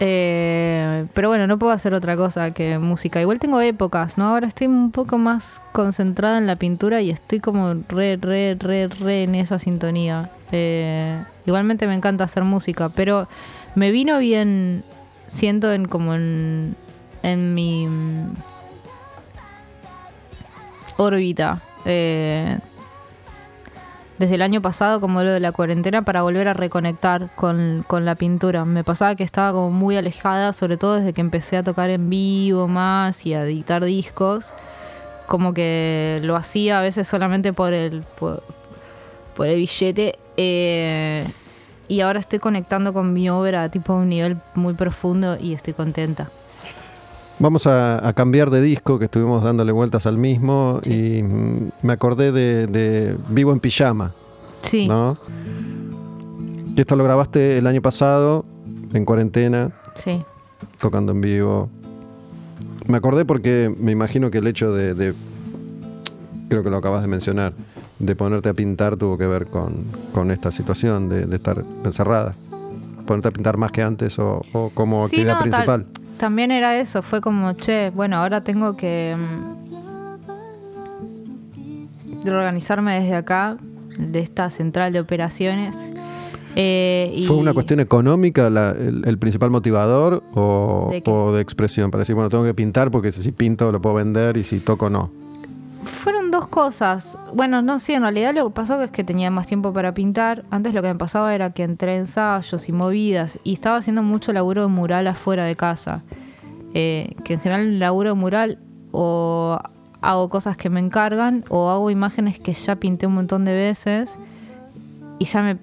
Eh, pero bueno, no puedo hacer otra cosa que música. Igual tengo épocas, ¿no? Ahora estoy un poco más concentrada en la pintura y estoy como re, re, re, re en esa sintonía. Eh, igualmente me encanta hacer música, pero me vino bien, siento en como en, en mi mm, órbita. eh, desde el año pasado, como lo de la cuarentena, para volver a reconectar con, la pintura. Me pasaba que estaba como muy alejada, sobre todo desde que empecé a tocar en vivo más y a editar discos. Como que lo hacía a veces solamente por el, por el billete. eh, y ahora estoy conectando con mi obra tipo a un nivel muy profundo y estoy contenta. Vamos a, a cambiar de disco, que estuvimos dándole vueltas al mismo, y mm, me acordé de, de Vivo en Pijama, Sí, ¿no? Y esto lo grabaste el año pasado, en cuarentena, sí. tocando en vivo. Me acordé porque me imagino que el hecho de, de- creo que lo acabas de mencionar, de ponerte a pintar tuvo que ver con, con esta situación de, de estar encerrada. Ponerte a pintar más que antes o, o como Sí, actividad no, tal- principal. También era eso, fue como, che, bueno, ahora tengo que mm, reorganizarme desde acá, de esta central de operaciones. Eh, y ¿Fue una cuestión económica la- el, el principal motivador o ¿De o de expresión? Para decir, bueno, tengo que pintar porque si pinto lo puedo vender y si toco no. Fueron dos cosas. Bueno, no, sí, en realidad lo que pasó es que tenía más tiempo para pintar. Antes lo que me pasaba era que entré en ensayos y movidas y estaba haciendo mucho laburo de mural afuera de casa. Eh, que en general laburo de mural o hago cosas que me encargan o hago imágenes que ya pinté un montón de veces y ya me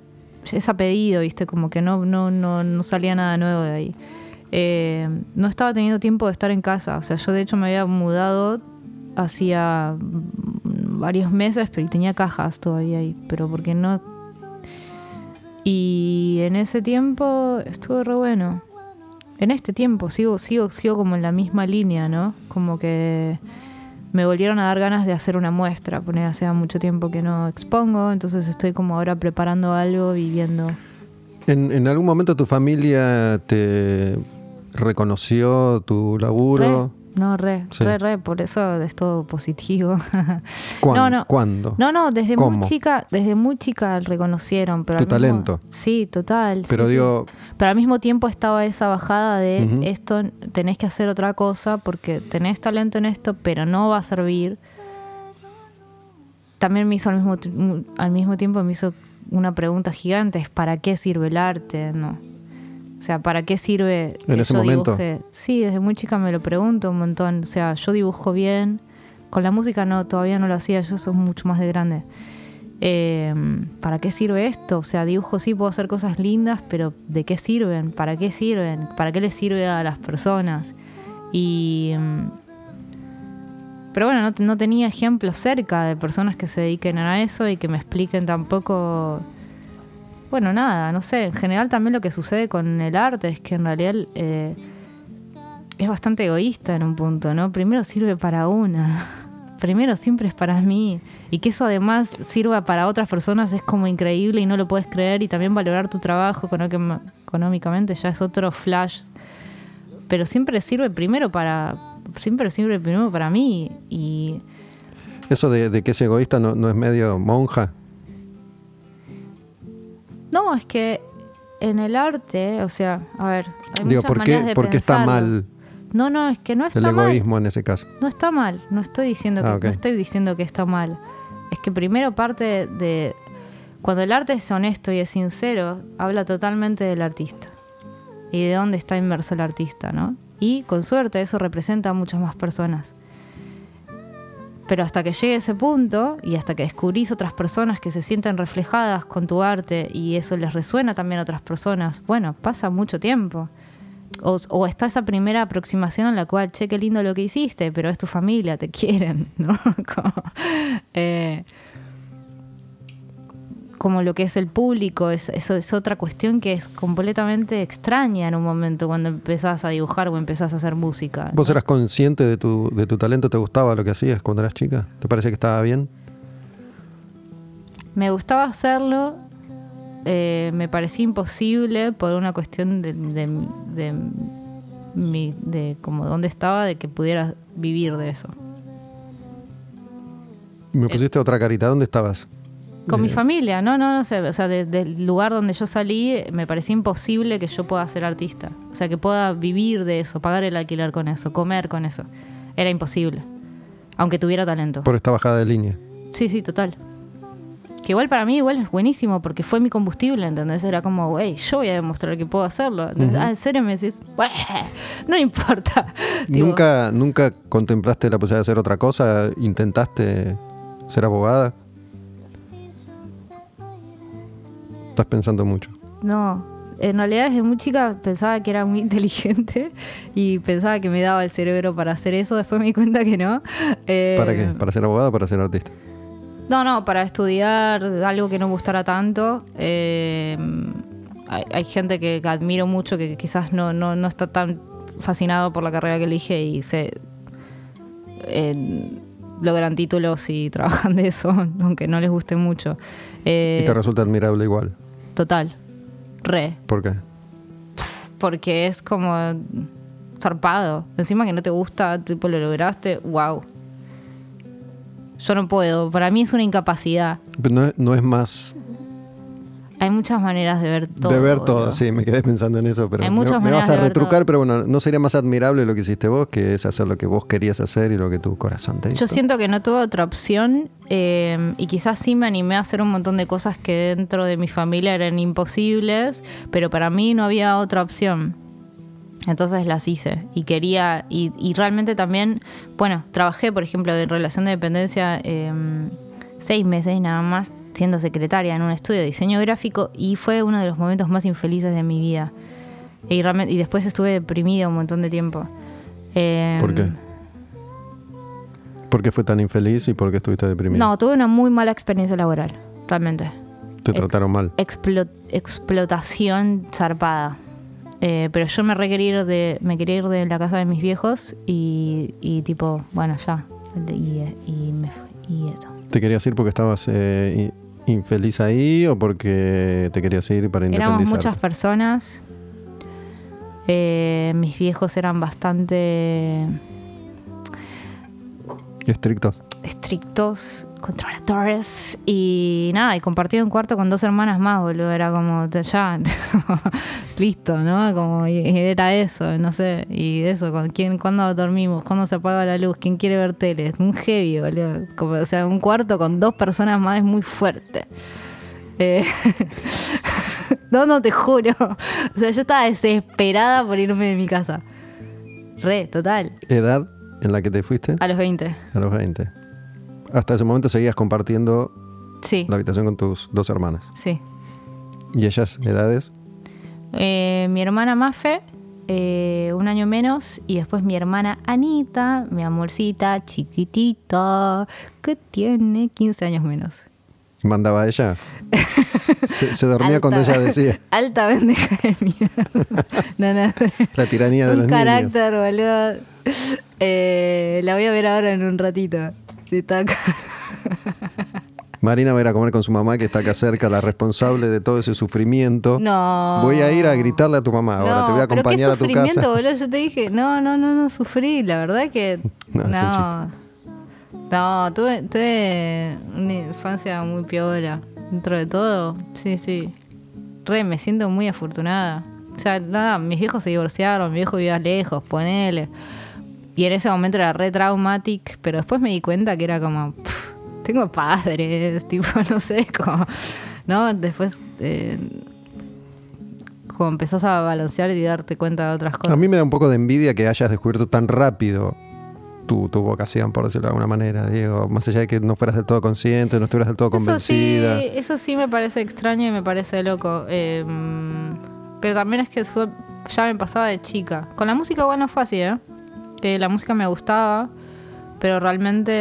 es pedido, viste, como que no, no, no, no salía nada nuevo de ahí. Eh, no estaba teniendo tiempo de estar en casa, o sea, yo de hecho me había mudado hacía mm, varios meses, pero tenía cajas todavía ahí, pero porque no... Y en ese tiempo estuvo re bueno. En este tiempo sigo, sigo, sigo como en la misma línea, ¿no? Como que me volvieron a dar ganas de hacer una muestra, porque hace mucho tiempo que no expongo, entonces estoy como ahora preparando algo y viendo. ¿En, en algún momento tu familia te reconoció tu laburo? No, re, Sí. re, re, por eso es todo positivo. ¿Cuán- No, no. ¿Cuándo? No, no, desde ¿Cómo? muy chica, desde muy chica reconocieron, pero Tu mismo- talento. Sí, total. Pero sí. digo, Pero al mismo tiempo estaba esa bajada de esto tenés que hacer otra cosa porque tenés talento en esto, pero no va a servir. También me hizo al mismo, al mismo tiempo me hizo una pregunta gigante, ¿para qué sirve el arte? No. O sea, ¿para qué sirve En que ese yo momento. dibuje? Sí, desde muy chica me lo pregunto un montón. O sea, yo dibujo bien. Con la música no, todavía no lo hacía, yo soy mucho más de grande. Eh, ¿Para qué sirve esto? O sea, dibujo sí, puedo hacer cosas lindas, pero ¿de qué sirven? ¿Para qué sirven? ¿Para qué les sirve a las personas? Y. mm, Pero bueno, no, no tenía ejemplos cerca de personas que se dediquen a eso y que me expliquen tampoco. Bueno, nada, no sé. En general también lo que sucede con el arte es que en realidad eh, es bastante egoísta en un punto, ¿no? Primero sirve para una. Primero siempre es para mí. Y que eso además sirva para otras personas es como increíble y no lo puedes creer. Y también valorar tu trabajo económica- económicamente ya es otro flash. Pero siempre sirve primero para. Siempre sirve primero para mí. Y eso de, que es egoísta no es medio monja. No, es que en el arte, o sea, a ver, hay Digo, muchas ¿por maneras qué, de por qué está pensarlo. mal No, no, es que no está el mal. egoísmo en ese caso? No está mal, no estoy diciendo que Ah, ok. no estoy diciendo que está mal. Es que primero parte de cuando el arte es honesto y es sincero, habla totalmente del artista y de dónde está inmerso el artista, ¿no? Y con suerte eso representa a muchas más personas. Pero hasta que llegue ese punto y hasta que descubrís otras personas que se sienten reflejadas con tu arte y eso les resuena también a otras personas, bueno, pasa mucho tiempo. O, está esa primera aproximación en la cual, che, qué lindo lo que hiciste, pero es tu familia, te quieren, ¿no? Eh, como lo que es el público, es, eso es otra cuestión que es completamente extraña en un momento cuando empezás a dibujar o empezás a hacer música. ¿Vos eras consciente de tu, de tu talento? ¿Te gustaba lo que hacías cuando eras chica? ¿Te parece que estaba bien? Me gustaba hacerlo, eh, me parecía imposible por una cuestión de, de, de mi- de como dónde estaba, de que pudiera vivir de eso. Me pusiste otra carita. ¿Dónde estabas? Con mi familia, no, no, no sé, o sea, de- del lugar donde yo salí me parecía imposible que yo pueda ser artista, o sea, que pueda vivir de eso, pagar el alquiler con eso, comer con eso, era imposible, aunque tuviera talento. Por esta bajada de línea. Sí, sí, total. Que igual para mí igual es buenísimo porque fue mi combustible, ¿entendés? Era como, wey, yo voy a demostrar que puedo hacerlo. ¿entendés? Ah, en serio me decís, "Bueh, no importa. ¿Nunca, ¿Nunca contemplaste la posibilidad de hacer otra cosa? ¿Intentaste ser abogada? Estás pensando mucho. No, en realidad desde muy chica pensaba que era muy inteligente y pensaba que me daba el cerebro para hacer eso. Después me di cuenta que no. Eh, ¿Para qué? ¿Para ser abogada o para ser artista? No, no, para estudiar algo que no me gustara tanto. Eh, hay, hay gente que admiro mucho que quizás no, no, no está tan fascinado por la carrera que elige y se eh, logran títulos y trabajan de eso, aunque no les guste mucho. Y te resulta admirable igual. Total, re. ¿Por qué? porque es como zarpado. Encima que no te gusta, tipo lo lograste, wow. Yo no puedo, para mí es una incapacidad. Pero no, es- no es más Hay muchas maneras de ver todo. de ver todo. Sí, me quedé pensando en eso, pero Hay me, muchas me maneras vas a retrucar, pero bueno, ¿no sería más admirable lo que hiciste vos que es hacer lo que vos querías hacer y lo que tu corazón te? Yo siento que no tuve otra opción eh, y quizás sí me animé a hacer un montón de cosas que dentro de mi familia eran imposibles, pero para mí no había otra opción. Entonces las hice y quería, y, y realmente también, bueno, trabajé, por ejemplo, en relación de dependencia eh, seis meses nada más siendo secretaria en un estudio de diseño gráfico y fue uno de los momentos más infelices de mi vida. Y, realmente, y después estuve deprimida un montón de tiempo. Eh, ¿Por qué? ¿Por qué fue tan infeliz y por qué estuviste deprimido? No, tuve una muy mala experiencia laboral, realmente. Te trataron mal. Explo- explotación zarpada. Eh, pero yo me re quería ir de, me quería ir de la casa de mis viejos y, y tipo, bueno, ya. Y, y, me y eso. ¿Te querías ir porque estabas eh, infeliz ahí o porque te querías ir para independizarte? Éramos muchas personas. Eh, mis viejos eran bastante... Estrictos. Estrictos controladores y nada, y compartí un cuarto con dos hermanas más, boludo, era como ya, listo, ¿no? Como y era eso, no sé, y eso, con quién, cuándo dormimos, cuándo se apaga la luz, quién quiere ver tele, un heavy, boludo, como, o sea, un cuarto con dos personas más es muy fuerte. Eh, no, no te juro. O sea, yo estaba desesperada por irme de mi casa. Re, total. ¿Edad en la que te fuiste? A los 20. A los 20. Hasta ese momento seguías compartiendo Sí, la habitación con tus dos hermanas. sí. ¿Y ellas edades? Eh, mi hermana Mafe, eh, un año menos, y después mi hermana Anita, mi amorcita chiquitita, que tiene 15 años menos. ¿Mandaba ella? Se, se dormía cuando ella decía. Alta bendeja de mierda. No, no. La tiranía de un los niños. carácter, boludo. Eh, la voy a ver ahora en un ratito. Si está acá. Marina va a ir a comer con su mamá, que está acá cerca, la responsable de todo ese sufrimiento. No. Voy a ir a gritarle a tu mamá ahora, No, te voy a pero qué acompañar a tu sufrimiento, casa. boludo. Yo te dije, no, no, no, no sufrí. La verdad que. No, No. No, tuve, tuve una infancia muy piola. Dentro de todo, sí, sí. Re, me siento muy afortunada. O sea, nada, mis viejos se divorciaron, mi viejo vivía lejos, ponele. Y en ese momento era re traumatic, pero después me di cuenta que era como, pff, tengo padres, tipo, no sé, como, ¿no? Después, eh, como empezás a balancear y darte cuenta de otras cosas. A mí me da un poco de envidia que hayas descubierto tan rápido tu, tu vocación, por decirlo de alguna manera, Diego. Más allá de que no fueras del todo consciente, no estuvieras del todo convencida. Eso sí, eso sí me parece extraño y me parece loco. Eh, pero también es que ya me pasaba de chica. Con la música igual no fue así, ¿eh? La música me gustaba, pero realmente...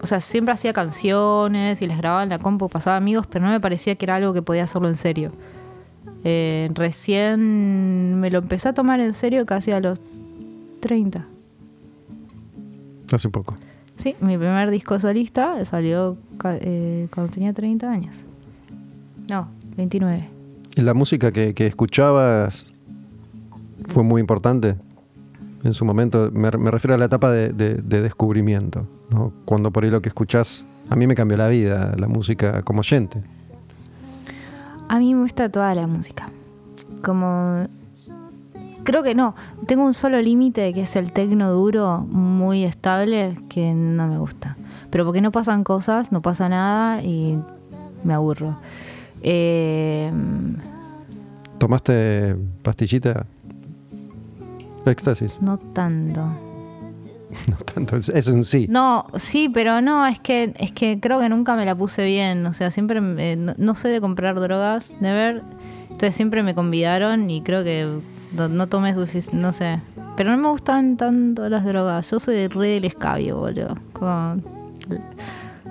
O sea, siempre hacía canciones y les grababa en la compu, pasaba amigos, pero no me parecía que era algo que podía hacerlo en serio. Eh, recién me lo empecé a tomar en serio casi a los 30. Hace poco. Sí, mi primer disco solista salió eh, cuando tenía 30 años. No, 29. ¿Y la música que, que escuchabas fue muy importante en su momento? Me, me refiero a la etapa de, de- de descubrimiento, ¿no? Cuando por ahí lo que escuchás, a mí me cambió la vida, la música como oyente. A mí me gusta toda la música. Como. Creo que no. Tengo un solo límite que es el tecno duro, muy estable, que no me gusta. Pero porque no pasan cosas, no pasa nada y me aburro. Eh, ¿Tomaste pastillita? Éxtasis. no tanto. No tanto, es, es un sí. No, sí, pero no, es que, es que creo que nunca me la puse bien. O sea, siempre me- no, no soy de comprar drogas, de ver. Entonces siempre me convidaron y creo que no, no tomé suficiente, no sé. Pero no me gustan tanto las drogas. Yo soy re del escabio, boludo. Como-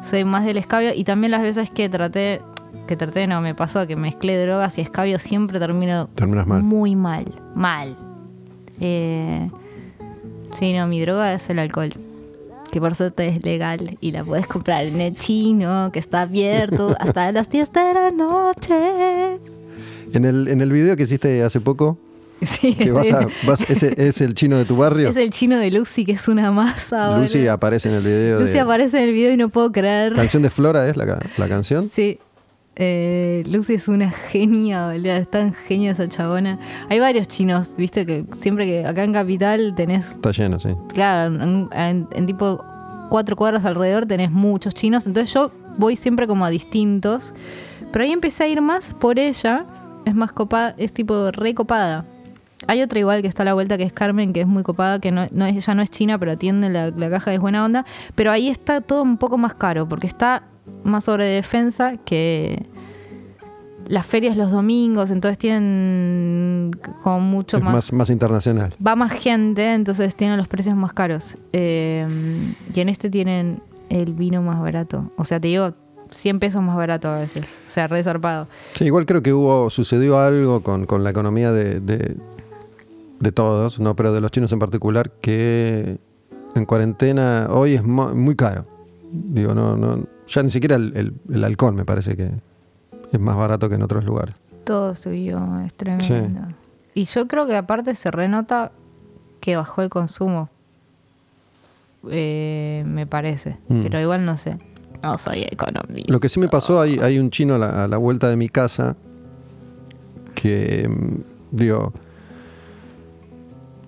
soy más del escabio y también las veces que traté, que traté, no, me pasó que mezclé drogas y escabio siempre termino Terminas mal. muy mal, mal. Eh, sí, no, mi droga es el alcohol. Que por suerte es legal y la puedes comprar en el chino, que está abierto hasta las 10 de la noche. En el, en el video que hiciste hace poco, Sí, que vas a, vas- ese es el chino de tu barrio. es el chino de Lucy, que es una masa. Lucy aparece en el video. Lucy de- aparece en el video y no puedo creer. Canción de Flora es la, la canción. Sí. Eh, Lucy es una genia, boludo. Es tan genia esa chabona. Hay varios chinos, viste, que siempre que acá en Capital tenés Está lleno, sí. claro, en, en- en tipo cuatro cuadras alrededor tenés muchos chinos. Entonces yo voy siempre como a distintos. Pero ahí empecé a ir más por ella. Es más copada, es tipo re copada. Hay otra igual que está a la vuelta que es Carmen, que es muy copada, que no, no es, ella no es china, pero atiende la, la caja de buena onda. Pero ahí está todo un poco más caro, porque está más sobre defensa que las ferias los domingos, entonces tienen como mucho más más, más internacional. va más gente, entonces tienen los precios más caros. Eh, y en este tienen el vino más barato. O sea, te digo, 100 pesos más barato a veces. O sea, re zarpado. Sí, igual creo que hubo, sucedió algo con, con la economía de, de, de todos, no, pero de los chinos en particular, que en cuarentena hoy es muy caro. Digo, no, no, ya ni siquiera el, el- el alcohol me parece que es más barato que en otros lugares. Todo subió, es tremendo. Y yo creo que aparte se renota que bajó el consumo. eh, me parece. Mm. Pero igual no sé. No soy economista. Lo que sí me pasó, hay, hay un chino a la, a la vuelta de mi casa que, mm, digo,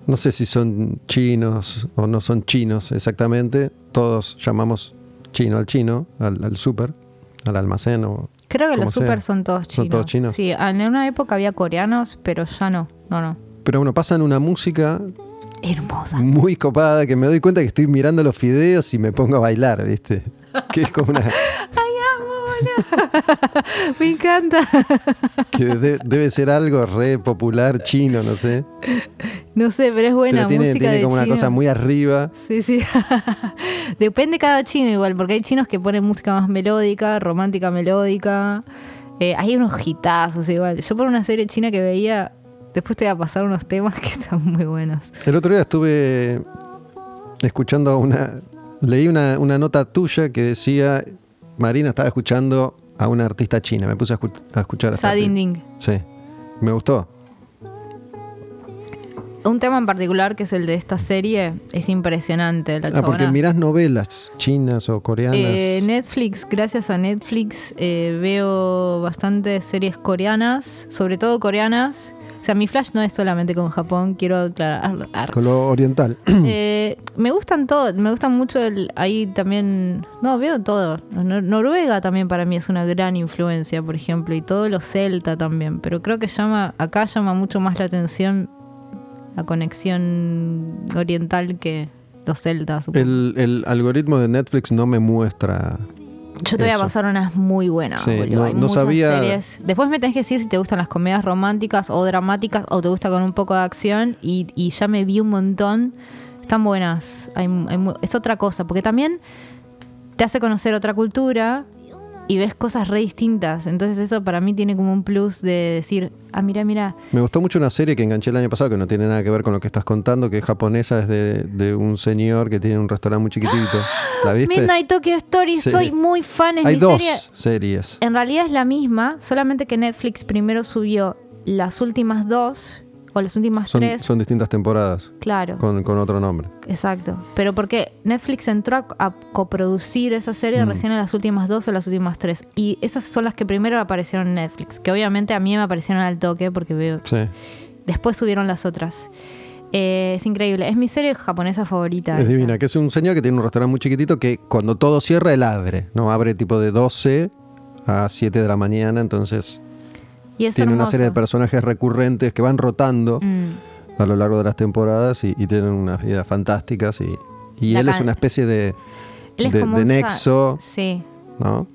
no sé si son chinos o no son chinos exactamente. Todos llamamos chino al chino, al, al súper, al almacén o Creo que los sea. super son todos chinos. ¿Son todos chinos? Sí, en una época había coreanos, pero ya no. No, no. Pero bueno, pasan una música Hermosa. muy copada que me doy cuenta que estoy mirando los fideos y me pongo a bailar, ¿viste? Que es como una. Me encanta. que de- debe ser algo re popular chino, no sé. No sé, pero es buena Pero tiene, música tiene de como una cosa muy arriba. Sí, sí. Depende cada chino igual, porque hay chinos que ponen música más melódica, romántica melódica. Eh, hay unos hitazos igual. Yo por una serie china que veía, después te voy a pasar unos temas que están muy buenos. El otro día estuve escuchando una. Leí una, una nota tuya que decía. Marina estaba escuchando a una artista china. Me puse a, escu- a escuchar Sadin. Ding. Sí. Me gustó. Un tema en particular que es el de esta serie es impresionante. La Ah, porque mirás novelas chinas o coreanas. Eh, Netflix, gracias a Netflix, eh, veo bastantes series coreanas, sobre todo coreanas. O sea, mi flash no es solamente con Japón, quiero aclarar. con lo oriental. Eh, me gustan todo, me gustan mucho el, ahí también, no, veo todo. Nor- Noruega también para mí es una gran influencia, por ejemplo, y todo lo celta también, pero creo que llama, acá llama mucho más la atención la conexión oriental que los celtas. El, el algoritmo de Netflix no me muestra. Yo te voy a eso. pasar unas muy buenas, Sí, no- Hay no muchas sabía- series. Después me tenés que decir si te gustan las comedias románticas o dramáticas o te gusta con un poco de acción y, y ya me vi un montón. Están buenas. Hay- hay mu- es otra cosa, porque también te hace conocer otra cultura y ves cosas re distintas. Entonces eso para mí tiene como un plus de decir, ah, mira, mira, Me gustó mucho una serie que enganché el año pasado que no tiene nada que ver con lo que estás contando, que es japonesa, es de, de un señor que tiene un restaurante muy chiquitito. ¿La viste? Midnight Tokyo Story, Sí. soy muy fan, es Hay mi dos serie. series. En realidad es la misma, solamente que Netflix primero subió las últimas dos o las últimas Son, tres. son distintas temporadas, Claro, con, con otro nombre. exacto. Pero porque Netflix entró a, a coproducir esa serie Mm. recién en las últimas dos o las últimas tres. Y esas son las que primero aparecieron en Netflix. Que obviamente a mí me aparecieron al toque porque veo. Sí. Después subieron las otras. Eh, es increíble. Es mi serie japonesa favorita. Es esa. divina, que es un señor que tiene un restaurante muy chiquitito que cuando todo cierra, él abre. No abre tipo de 12 a 7 de la mañana, entonces Y es tiene una serie de personajes recurrentes que van rotando Mm. a lo largo de las temporadas y, y tienen unas vidas fantásticas. Y, y él es una especie de, de, un nexo, Sí. ¿no?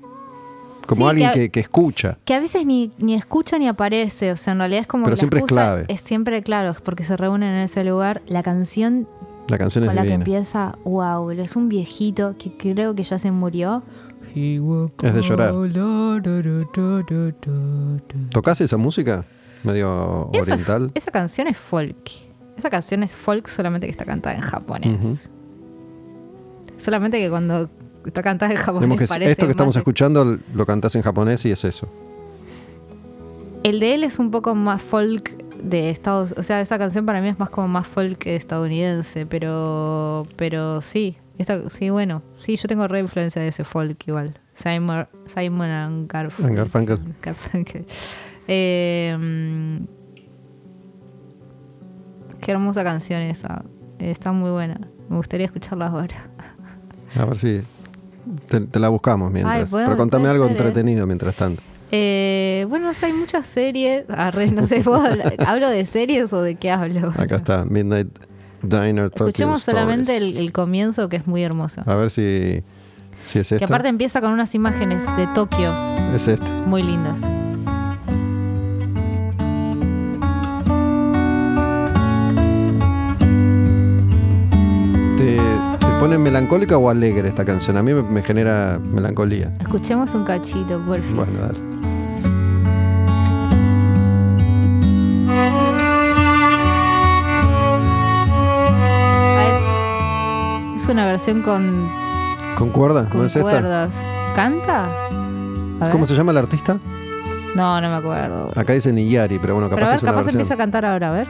Como Sí, alguien que- que, que escucha. Que a veces ni, ni escucha ni aparece, o sea, en realidad es como Pero que la siempre es clave. Es siempre claro, es porque se reúnen en ese lugar. La canción La canción es la que empieza, wow, es un viejito que creo que ya se murió. Es de llorar. ¿Tocás esa música? Medio Esa, oriental. esa canción es folk. Esa canción es folk solamente que está cantada en japonés. Solamente que cuando está cantada en japonés que parece esto que estamos escuchando lo cantás en japonés y es eso. El de él es un poco más folk de Estados, o sea, esa canción para mí es más como más folk estadounidense, pero pero sí, esta, sí, bueno, sí, yo tengo re influencia de ese folk igual. Simon, Simon and Garfunkel. And Garfunkel. Garfunkel. Eh, mm, qué hermosa canción esa. Está muy buena. Me gustaría escucharla ahora. A ver si te, te la buscamos mientras. Ay, podemos- Pero contame algo ser, ¿eh? entretenido mientras tanto. Eh, bueno, o sea, hay muchas series. Arre, no sé, ¿vos habla- ¿hablo de series o de qué hablo? Acá está, Midnight Diner Escuchemos solamente el, comienzo que es muy hermoso. A ver si, si es Que esta. aparte empieza con unas imágenes de Tokio Es este. muy lindas. ¿Te, te pone melancólica o alegre esta canción? A mí me, me genera melancolía. Escuchemos un cachito, por fin. Bueno, dale. Es una versión con, ¿Con cuerda? ¿No con es esta? cuerdas. ¿Canta? ¿Cómo se llama el artista? No, no me acuerdo. Acá dice Niyari, pero bueno, capaz Pero a que ver, es una capaz versión. empieza a cantar ahora, a ver.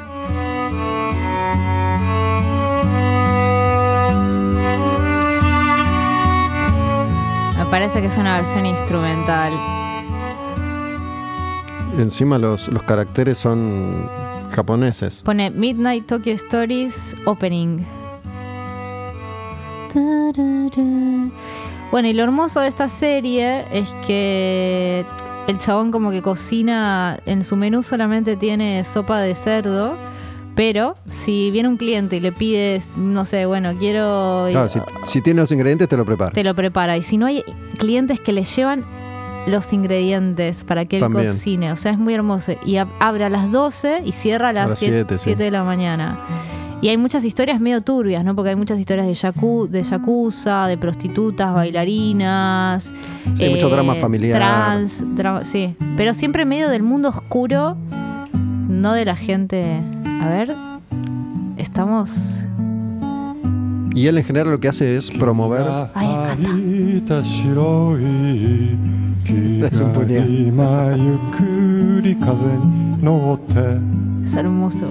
parece que es una versión instrumental. Encima los, los caracteres son japoneses. Pone Midnight Tokyo Stories Opening. Bueno, y lo hermoso de esta serie es que el chabón como que cocina, en su menú solamente tiene sopa de cerdo, pero si viene un cliente y le pides, no sé, bueno, quiero... Claro, si, si tiene los ingredientes te lo prepara. Te lo prepara. Y si no hay clientes que le llevan los ingredientes para que él También. cocine. O sea, es muy hermoso. Y ab- abre a las 12 y cierra a A las las 7, siete, sí. de la mañana. Y hay muchas historias medio turbias, ¿no? Porque hay muchas historias de, yaku, de yakuza, de prostitutas, bailarinas. eh, Sí, mucho drama familiar. Trans, drama- sí. Pero siempre medio del mundo oscuro, no de la gente. A ver, estamos. Y él en general lo que hace es promover. Ay, es un puñal. Es hermoso.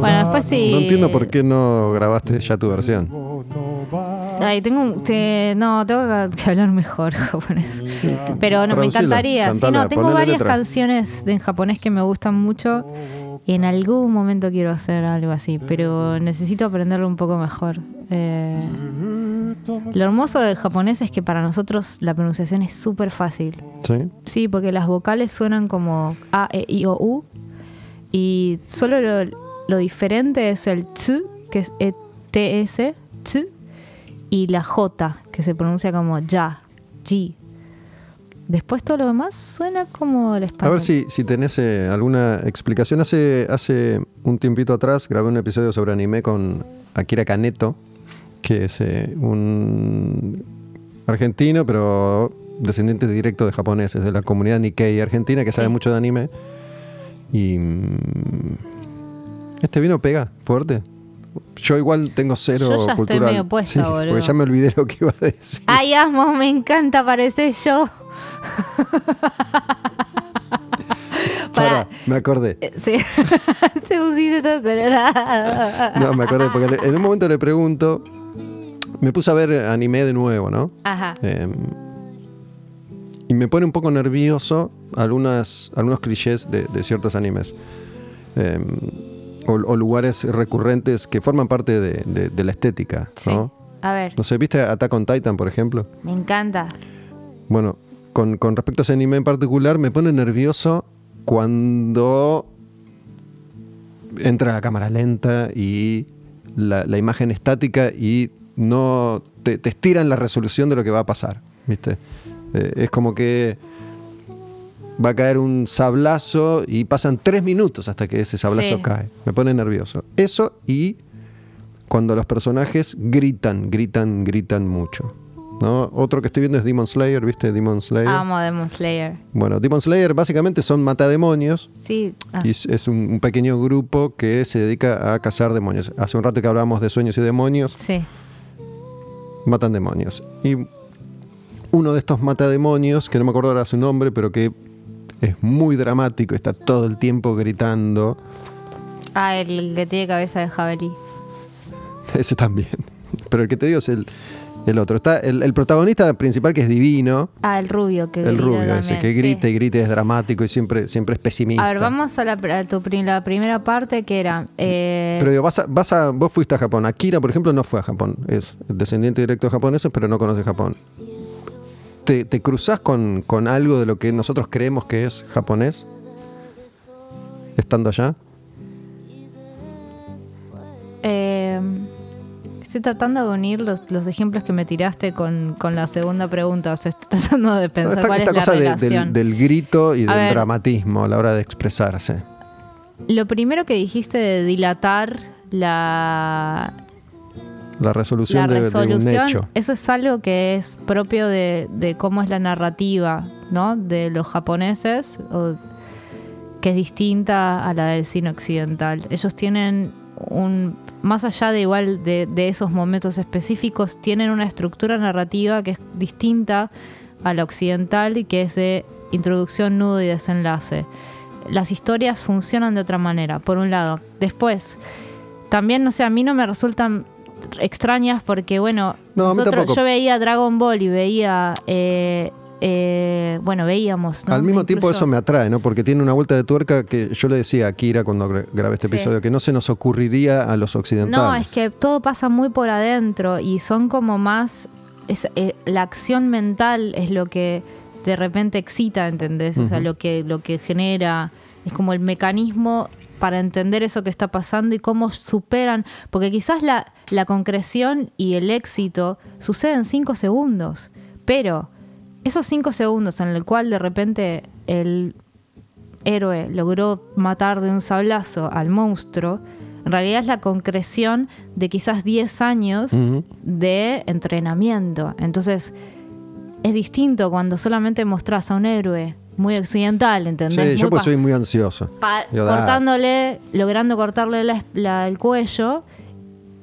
Bueno, después sí. No entiendo por qué no grabaste ya tu versión. Tengo no, tengo que hablar mejor japonés. Pero no, me encantaría. Tengo varias canciones en japonés que me gustan mucho. Y en algún momento quiero hacer algo así, pero necesito aprenderlo un poco mejor. Eh, lo hermoso del japonés es que para nosotros la pronunciación es súper fácil. ¿Sí? Porque las vocales suenan como A, E, I, O, U. Y solo lo, lo diferente es el tsu, que es e, T, S, tsu, y la J, que se pronuncia como ya, G. Después todo lo demás suena como el A español. ver si, si tenés eh, alguna explicación. Hace, hace un tiempito atrás grabé un episodio sobre anime con Akira Kaneto, que es eh, un argentino, pero descendiente directo de japoneses, de la comunidad Nikkei argentina, que sabe Sí. mucho de anime. Y. mm, Este vino pega fuerte. Yo igual tengo cero Yo ya estoy cultural. medio puesta, Sí, boludo. Porque ya me olvidé lo que iba a decir. Ay, amo, me encanta, parece yo. Pará, Para, me acordé. sí. Se pusiste todo colorado. No, me acordé, porque en un momento le pregunto, me puse a ver anime de nuevo, ¿no? Ajá. Eh, y me pone un poco nervioso algunas, algunos clichés de, de ciertos animes. Eh, o, o lugares recurrentes que forman parte de, de- de la estética, Sí. ¿no? A ver, No sé, ¿viste Attack on Titan, por ejemplo? me encanta. Bueno, con, con respecto a ese anime en particular, me pone nervioso cuando entra la cámara lenta y la, la imagen estática y no te, te estiran la resolución de lo que va a pasar, ¿viste? Eh, es como que va a caer un sablazo y pasan tres minutos hasta que ese sablazo Sí. cae. Me pone nervioso. Eso y cuando los personajes gritan, gritan, gritan mucho. ¿no? Otro que estoy viendo es Demon Slayer, ¿viste? Demon Slayer. Amo Demon Slayer. Bueno, Demon Slayer básicamente son matademonios Sí. ah, y es, es un, un pequeño grupo que se dedica a cazar demonios. Hace un rato que hablábamos de sueños y demonios, sí. matan demonios. Y uno de estos matademonios, que no me acuerdo ahora su nombre, pero que es muy dramático, está todo el tiempo gritando, Ah, el que tiene cabeza de jabalí. ese también. Pero el que te digo es el, el otro. Está el, el protagonista principal que es divino, Ah, el rubio que el grita rubio ese, que sí. grita y grita es dramático y siempre, siempre es pesimista. A ver, vamos a la, a tu la primera parte que era. eh, Pero digo, vas a, vas a, vos fuiste a Japón. Akira, por ejemplo, no fue a Japón. Es descendiente directo de japoneses, pero no conoce Japón. ¿Te, te cruzás con, con algo de lo que nosotros creemos que es japonés? Estando allá. eh, estoy tratando de unir los, los ejemplos que me tiraste con, con la segunda pregunta. O sea, estoy tratando de pensar esta cuál esta es la cosa de- relación. del, del grito y A del ver. dramatismo a la hora de expresarse. Lo primero que dijiste de dilatar la, La resolución, la de- de, resolución, un hecho. eso es algo que es propio de, de cómo es la narrativa, ¿no? De los japoneses, o- que es distinta a la del cine occidental. Ellos tienen un, más allá de igual de, de esos momentos específicos, tienen una estructura narrativa que es distinta a la occidental y que es de introducción, nudo y desenlace. Las historias funcionan de otra manera, por un lado. Después, también, no sé, a mí no me resultan extrañas porque, bueno, No, nosotros, yo veía Dragon Ball y veía, eh, eh, bueno, veíamos. ¿no? Al mismo tiempo eso me atrae, ¿no? Porque tiene una vuelta de tuerca que yo le decía a Kira cuando gra- grabé este Sí. episodio que no se nos ocurriría a los occidentales. No, es que todo pasa muy por adentro y son como más. es- eh, la acción mental es lo que de repente excita, ¿entendés? O sea, lo que, lo que genera. Es como el mecanismo para entender eso que está pasando y cómo superan. Porque quizás la, la concreción y el éxito suceden en cinco segundos. Pero esos cinco segundos en el cual de repente el héroe logró matar de un sablazo al monstruo, en realidad es la concreción de quizás 10 años de entrenamiento. Entonces, es distinto cuando solamente mostrás a un héroe muy occidental, ¿entendés? Sí, yo pues soy muy ansioso. cortándole, logrando cortarle la- la- el cuello,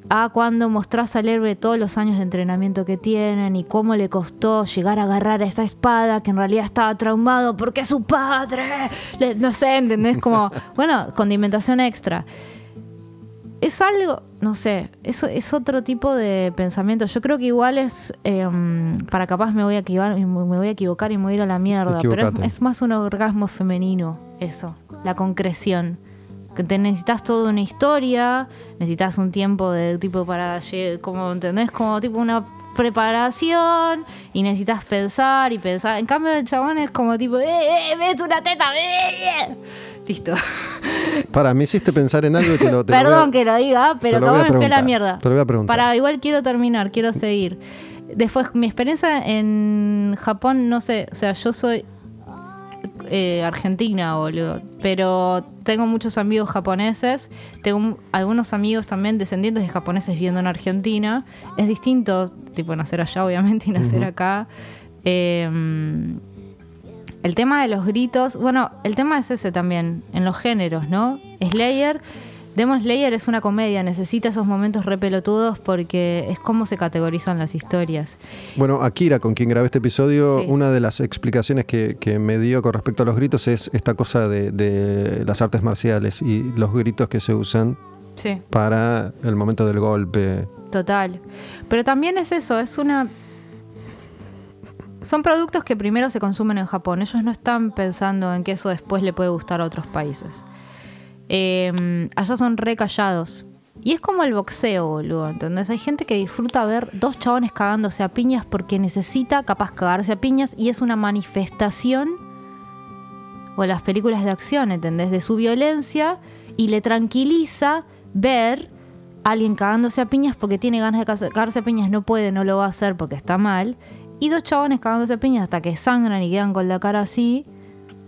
a cuando mostrás al héroe todos los años de entrenamiento que tienen y cómo le costó llegar a agarrar esa espada que en realidad estaba traumado porque su padre, le- no sé, ¿entendés? Como, bueno, condimentación extra. Es algo, no sé, eso es otro tipo de pensamiento. Yo creo que igual es, em, para capaz me voy a equivocar, me voy a equivocar y me voy a ir a la mierda, pero es, es más un orgasmo femenino, eso, la concreción. Que te necesitas toda una historia, necesitas un tiempo de tipo para, como entendés, como tipo una preparación y necesitas pensar y pensar. En cambio el chabón es como tipo, ¡eh, eh, ves una teta! ¡eh, eh! Listo. Para, me hiciste pensar en algo y te lo te lo Perdón que lo diga, pero capaz me fue la mierda. te lo voy a preguntar. Para, igual quiero terminar, quiero seguir. Después, mi experiencia en Japón, no sé, o sea, yo soy eh, argentina, boludo, pero tengo muchos amigos japoneses, tengo un- algunos amigos también descendientes de japoneses viviendo en Argentina. Es distinto, tipo, nacer allá, obviamente, y nacer acá. Eh, el tema de los gritos, bueno, el tema es ese también, en los géneros, ¿no? Slayer, Demon Slayer es una comedia, necesita esos momentos repelotudos porque es como se categorizan las historias. Bueno, Akira, con quien grabé este episodio, Sí. una de las explicaciones que, que me dio con respecto a los gritos es esta cosa de, de las artes marciales y los gritos que se usan Sí. para el momento del golpe. Total. Pero también es eso, es una... Son productos que primero se consumen en Japón. Ellos no están pensando en que eso después le puede gustar a otros países. Eh, allá son re callados. Y es como el boxeo, boludo, ¿entendés? Hay gente que disfruta ver dos chabones cagándose a piñas porque necesita capaz cagarse a piñas y es una manifestación o las películas de acción, ¿entendés? De su violencia y le tranquiliza ver a alguien cagándose a piñas porque tiene ganas de cagarse a piñas, no puede, no lo va a hacer porque está mal. Y dos chabones cagándose piñas hasta que sangran y quedan con la cara así.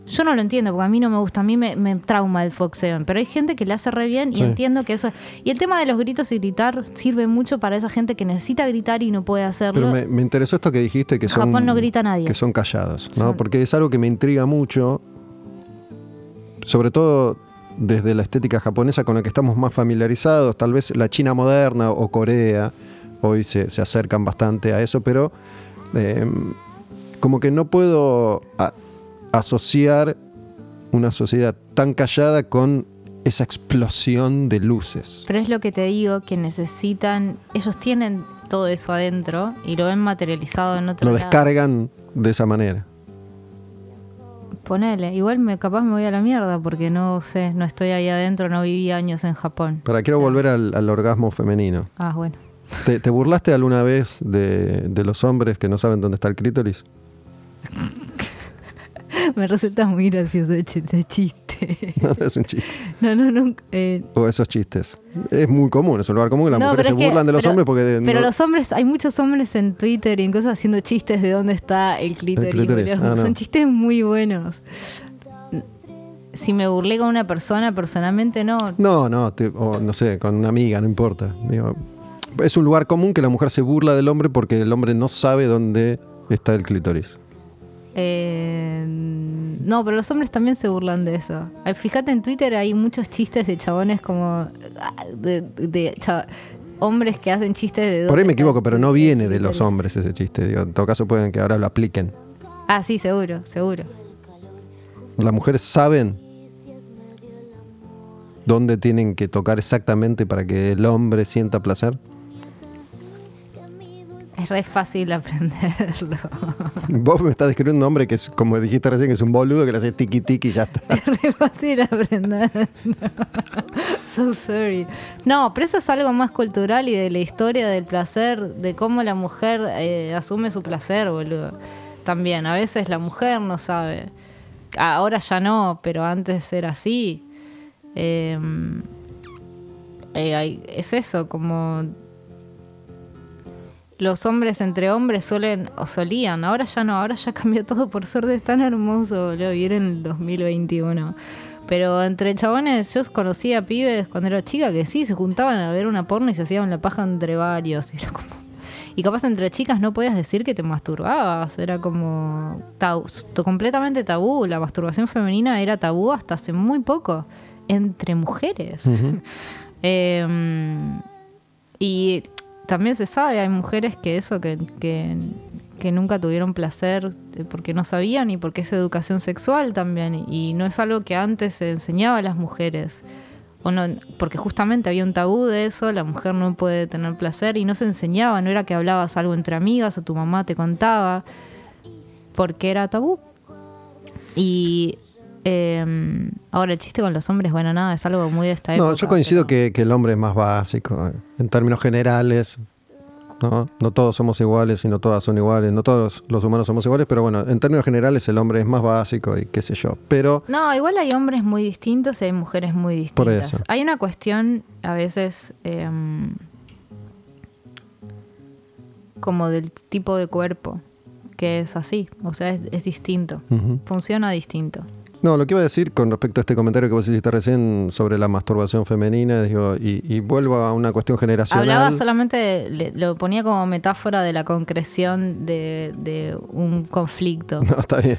Yo no lo entiendo porque a mí no me gusta, a mí me, me trauma el foxeo, pero hay gente que le hace re bien y Sí. entiendo que eso... Y el tema de los gritos y gritar sirve mucho para esa gente que necesita gritar y no puede hacerlo. Pero me, me interesó esto que dijiste que son, Japón no grita nadie. que son callados, ¿no? Son- Porque es algo que me intriga mucho, sobre todo desde la estética japonesa con la que estamos más familiarizados, tal vez la China moderna o Corea, hoy se, se acercan bastante a eso, pero eh, como que no puedo asociar una sociedad tan callada con esa explosión de luces. Pero es lo que te digo, que necesitan, ellos tienen todo eso adentro y lo ven materializado en otro Lo lado. descargan de esa manera. Ponele, igual me, capaz me voy a la mierda porque no sé, no estoy ahí adentro, no viví años en Japón. Para quiero O sea, volver al, al orgasmo femenino. Ah, bueno. ¿Te, te burlaste alguna vez de, de los hombres que no saben dónde está el clítoris? me resulta muy gracioso ese ch- ese chiste. No, no es un chiste. no, no, nunca. eh, O esos chistes. Es muy común, es un lugar común que las no, mujeres se que- burlan de los pero- hombres porque... Pero no- los hombres, hay muchos hombres en Twitter y en cosas haciendo chistes de dónde está el clítoris. ah, no. Son chistes muy buenos. Si me burlé con una persona, personalmente no. No, no, te- o no sé, con una amiga, no importa. Digo, es un lugar común que la mujer se burla del hombre porque el hombre no sabe dónde está el clítoris. Eh, no, pero los hombres también se burlan de eso. Fíjate en Twitter hay muchos chistes de chabones como ah, de, hombres que hacen chistes de Por ahí me equivoco, pero no viene de los hombres ese chiste. Digo, en todo caso pueden que ahora lo apliquen. Ah, sí, seguro, seguro. las mujeres saben dónde tienen que tocar exactamente para que el hombre sienta placer. Es re fácil aprenderlo. Vos me estás describiendo un hombre que es, como dijiste recién, que es un boludo que le hace tiki tiki y ya está. Es re fácil aprenderlo. so sorry. No, pero eso es algo más cultural y de la historia del placer, de cómo la mujer eh, asume su placer, boludo. También, a veces la mujer no sabe. Ahora ya no, pero antes era así. Eh, eh, es eso, como los hombres entre hombres suelen o solían, ahora ya no, ahora ya cambió todo por suerte, es tan hermoso boludo, vivir en el 2021. Pero entre chabones, yo conocía pibes cuando era chica que sí, se juntaban a ver una porno y se hacían la paja entre varios. Y, era como- y capaz entre chicas no podías decir que te masturbabas, era como completamente tabú. La masturbación femenina era tabú hasta hace muy poco, entre mujeres. Em, y también se sabe, hay mujeres que eso, que, que, nunca tuvieron placer eh, porque no sabían y porque es educación sexual también. Y no es algo que antes se enseñaba a las mujeres. O no, porque justamente había un tabú de eso, la mujer no puede tener placer y no se enseñaba, no era que hablabas algo entre amigas o tu mamá te contaba, porque era tabú. Y eh, ahora el chiste con los hombres, bueno, nada, es algo muy de esta época. No, yo coincido pero- que, que el hombre es más básico. eh, En términos generales, ¿no? No todos somos iguales y no todas son iguales. No todos los humanos somos iguales, pero bueno, en términos generales el hombre es más básico y qué sé yo. Pero No, igual hay hombres muy distintos y hay mujeres muy distintas. Por eso. Hay una cuestión a veces em, como del tipo de cuerpo, que es así, o sea, es, es distinto, funciona distinto. No, lo que iba a decir con respecto a este comentario que vos hiciste recién sobre la masturbación femenina, digo, y, y vuelvo a una cuestión generacional. Hablaba solamente, de- le- lo ponía como metáfora de la concreción de, de un conflicto. No, está bien.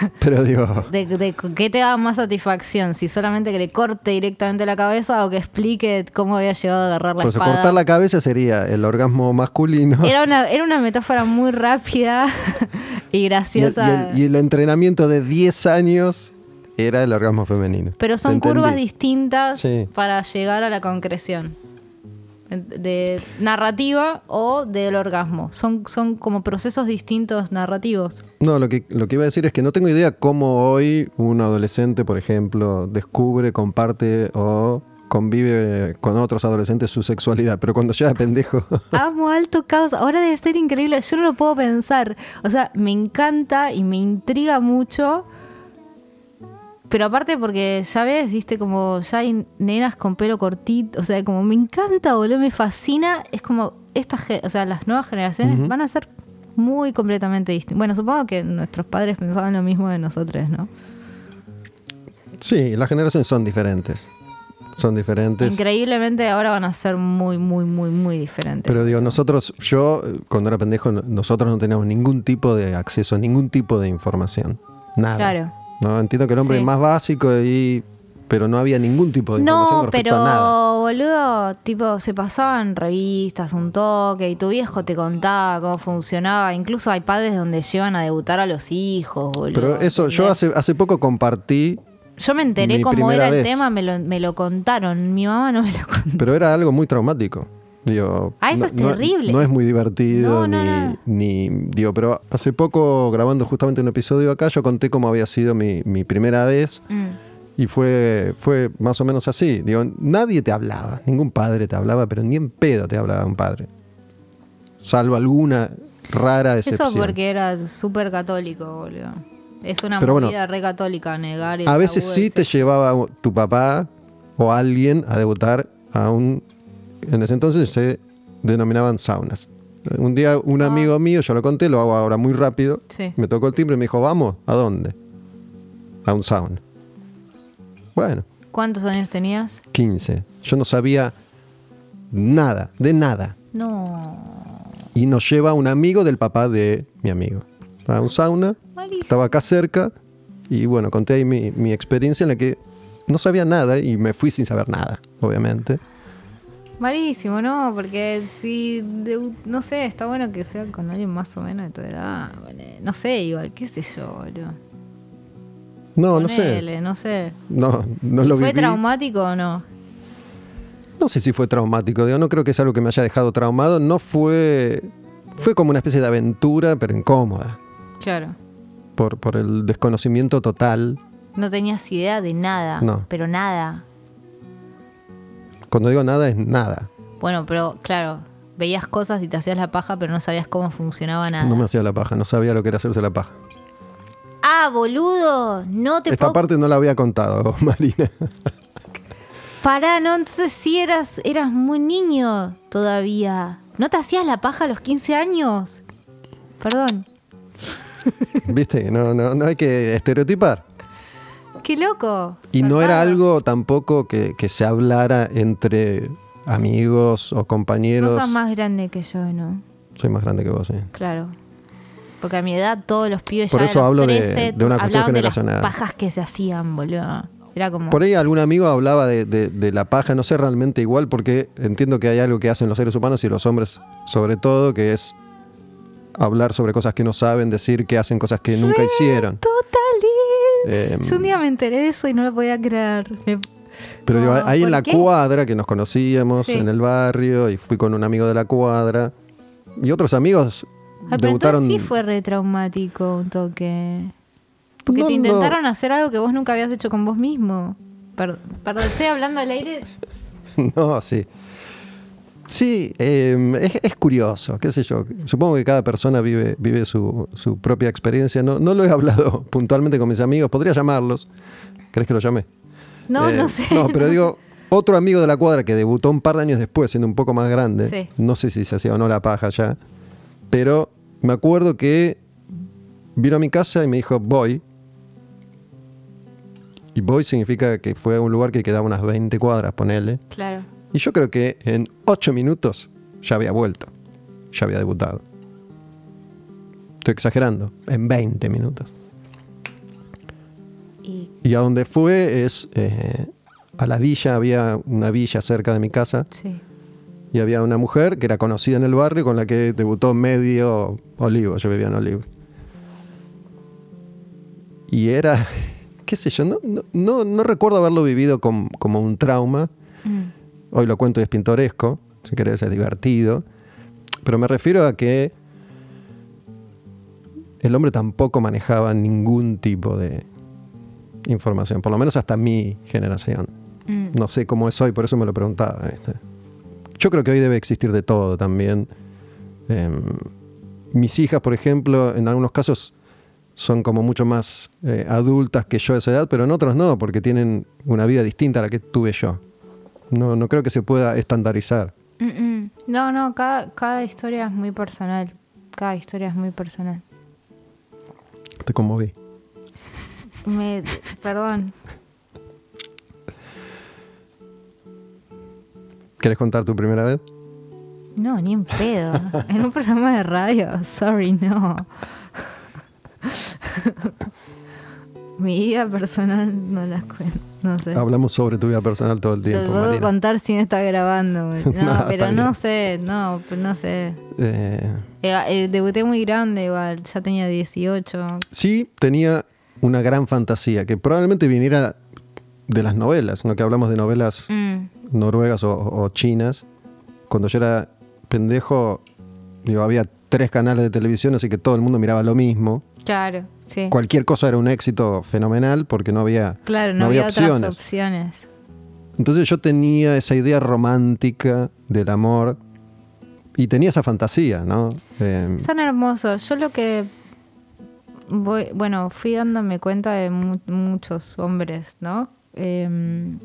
Pero digo, De, de qué te da más satisfacción, si solamente que le corte directamente la cabeza o que explique cómo había llegado a agarrar la por espada. cortar la cabeza sería el orgasmo masculino. Era una, era una metáfora muy rápida y Y el, graciosa. y el- y el entrenamiento de 10 años era el orgasmo femenino. pero son curvas distintas Sí. para llegar a la concreción. De narrativa o del orgasmo. Son, son como procesos distintos narrativos. No, lo que, lo que iba a decir es que no tengo idea cómo hoy un adolescente, por ejemplo, descubre, comparte o convive con otros adolescentes su sexualidad. Pero cuando ya de pendejo. Amo alto caos. Ahora debe ser increíble. Yo no lo puedo pensar. O sea, me encanta y me intriga mucho. Pero aparte porque, ya ves, viste, como ya hay nenas con pelo cortito. O sea, como me encanta, boludo, me fascina. Es como, estas, o sea, las nuevas generaciones van a ser muy completamente distintas. Bueno, supongo que nuestros padres pensaban lo mismo de nosotros, ¿no? sí, las generaciones son diferentes. Son diferentes. Increíblemente ahora van a ser muy, muy, muy, muy diferentes. Pero digo, nosotros, yo, cuando era pendejo, no- nosotros no teníamos ningún tipo de acceso a ningún tipo de información. Nada. Claro. No, entiendo que el hombre Sí. es más básico y. Pero no había ningún tipo de información No, pero a nada. boludo, tipo, se pasaban revistas, un toque, y tu viejo te contaba cómo funcionaba. Incluso hay padres donde llevan a debutar a los hijos, boludo. Pero eso, yo hace, hace poco compartí, Yo me enteré cómo era el tema, me lo, me lo contaron. Mi mamá no me lo contó. pero era algo muy traumático. Digo, Ah, eso no- es terrible. No, es muy divertido, No, ni, no. ni. Digo, pero hace poco, grabando justamente un episodio acá, yo conté cómo había sido mi, mi primera vez. Mm. Y fue, fue más o menos así. Digo, nadie te hablaba, ningún padre te hablaba, pero ni en pedo te hablaba un padre. Salvo alguna rara excepción. Eso porque era súper católico, boludo. Es una Pero bueno, movida re católica negar el A veces sí te llevaba tu papá o alguien a debutar a un... En ese entonces se denominaban saunas. Un día un Ah. amigo mío, yo lo conté, lo hago ahora muy rápido, Sí. me tocó el timbre y me dijo, vamos, ¿a dónde? A un sauna. Bueno, ¿Cuántos años tenías? 15. Yo no sabía nada, de nada. No. Y nos lleva un amigo del papá de mi amigo. A un sauna, Malísimo. estaba acá cerca y bueno, conté ahí mi, mi experiencia en la que no sabía nada y me fui sin saber nada, obviamente. Malísimo, ¿no? Porque si, de- no sé, está bueno que sea con alguien más o menos de tu edad. vale. No sé, igual, qué sé yo, boludo. No, no sé. No sé. No, no ¿Y lo ¿Fue viví. traumático o no? No sé si fue traumático, digo, no creo que es algo que me haya dejado traumado. No fue. Fue como una especie de aventura, pero incómoda. Claro. Por, por el desconocimiento total. No tenías idea de nada. No. Pero nada. Cuando digo nada, es nada. Bueno, pero claro, veías cosas y te hacías la paja, pero no sabías cómo funcionaba nada. No me hacía la paja, no sabía lo que era hacerse la paja. Ah, boludo, no te Esta puedo... parte no la había contado, Marina. Pará, no, entonces sí eras, eras muy niño todavía. ¿No te hacías la paja a los 15 años? Perdón. ¿Viste? No, no, no hay que estereotipar. Qué loco. Y no era algo tampoco que, que se hablara entre amigos o Vos compañeros. sos más grande que yo, ¿no? Soy más grande que vos, sí. Claro. Porque a mi edad todos los pibes Por ya eso los hablo de- 13 de una cuestión hablaban de las generacional. pajas que se hacían, boludo. Era como... Por ahí algún amigo hablaba de, de- de la paja, no sé realmente igual, porque entiendo que hay algo que hacen los seres humanos y los hombres sobre todo, que es hablar sobre cosas que no saben, decir que hacen cosas que nunca hicieron. Total. Eh, Yo un día me enteré de eso y no lo podía creer. Me- Pero digo, No, ahí en ¿por la qué? cuadra que nos conocíamos Sí. en el barrio y fui con un amigo de la cuadra y otros amigos Ah, pero debutaron. sí fue re traumático un toque. Porque No, te no. intentaron hacer algo que vos nunca habías hecho con vos mismo. Per- Perdón, estoy hablando al aire. No, sí. Sí, eh, es, es curioso, qué sé yo. Supongo que cada persona vive, vive su, su propia experiencia. No, no lo he hablado puntualmente con mis amigos, podría llamarlos. ¿Crees que lo llame? No, Eh, no sé. No, pero digo, otro amigo de la cuadra que debutó un par de años después, siendo un poco más grande. Sí. No sé si se hacía o no la paja ya. Pero me acuerdo que vino a mi casa y me dijo, voy. Y voy significa que fue a un lugar que quedaba unas 20 cuadras, ponele. Claro. Y yo creo que en 8 minutos ya había vuelto. Ya había debutado. Estoy exagerando. En 20 minutos. Y Y a donde fue es eh, a la villa, había una villa cerca de mi casa sí. y había una mujer que era conocida en el barrio con la que debutó medio olivo, yo vivía en olivo. Y era, qué sé yo, no, no, no, no recuerdo haberlo vivido com- como un trauma, Mm. Hoy lo cuento y es pintoresco, si querés es divertido, pero me refiero a que el hombre tampoco manejaba ningún tipo de información, por lo menos hasta mi generación. Mm. No sé cómo es hoy, por eso me lo preguntaba. ¿viste? Yo creo que hoy debe existir de todo también. Em, mis hijas, por ejemplo, en algunos casos son como mucho más eh, adultas que yo a esa edad, pero en otros no, porque tienen una vida distinta a la que tuve yo. No, no creo que se pueda estandarizar. Mm, mm. No, no, cada, cada historia es muy personal. Cada historia es muy personal. Te conmoví. Me, perdón. ¿Querés contar tu primera vez? No, ni en pedo. en un programa de radio. Sorry, no. Mi vida personal no las cuento. No sé. Hablamos sobre tu vida personal todo el Te tiempo, puedo Marina. contar si no está grabando. No, No, pero no sé, no, pero no sé. Eh, Eh, eh, debuté muy grande igual, ya tenía 18. sí tenía una gran fantasía que probablemente viniera de las novelas, ¿no? que hablamos de novelas Mm, noruegas o, o chinas. Cuando yo era pendejo, digo, había tres canales de televisión, así que todo el mundo miraba lo mismo. claro, sí. Cualquier cosa era un éxito fenomenal porque no había, Claro, no, no había, había otras opciones. opciones. Entonces yo tenía esa idea romántica del amor y tenía esa fantasía, ¿no? Eh, Son hermosos. Yo lo que voy, bueno, fui dándome cuenta de mu- muchos hombres, ¿no? Em,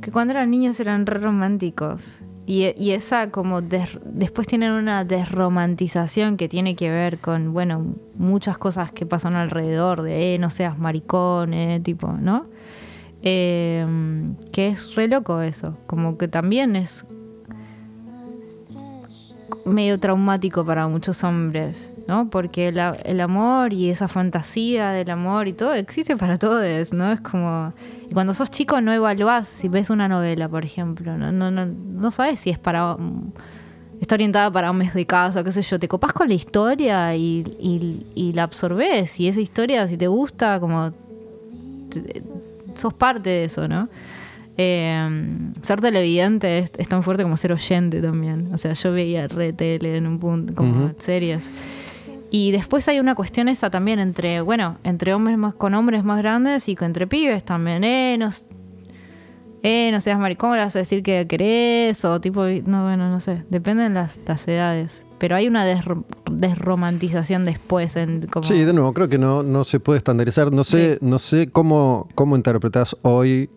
que cuando eran niños eran re románticos. Y, y esa como des- después tienen una desromantización que tiene que ver con, bueno, muchas cosas que pasan alrededor de, eh, no seas maricón, eh, tipo, ¿no? Em, que es re loco eso. Como que también es medio traumático para muchos hombres, ¿no? Porque el, amor y esa fantasía del amor y todo existe para todos, ¿no? Es como... y cuando sos chico no evaluás si ves una novela, por ejemplo, no, no, no, no sabes si es para... mm, Está orientada para hombres de casa, qué sé yo. Te copás con la historia y, y- y la absorbes. Y esa historia, si te gusta, como te- sos parte de eso, ¿no? Eh, ser televidente es, es tan fuerte como ser oyente también. O sea, yo veía re tele en un punto, como series. Y después hay una cuestión esa también entre, bueno, entre hombres más con hombres más grandes y entre pibes también. Eh, no, eh, no seas maricón, le vas a decir que querés o tipo, no, bueno, no sé, dependen las, las edades. Pero hay una desro- desromantización después en como... Sí, de nuevo, creo que no, no se puede estandarizar. No sé, no sé cómo, cómo interpretas hoy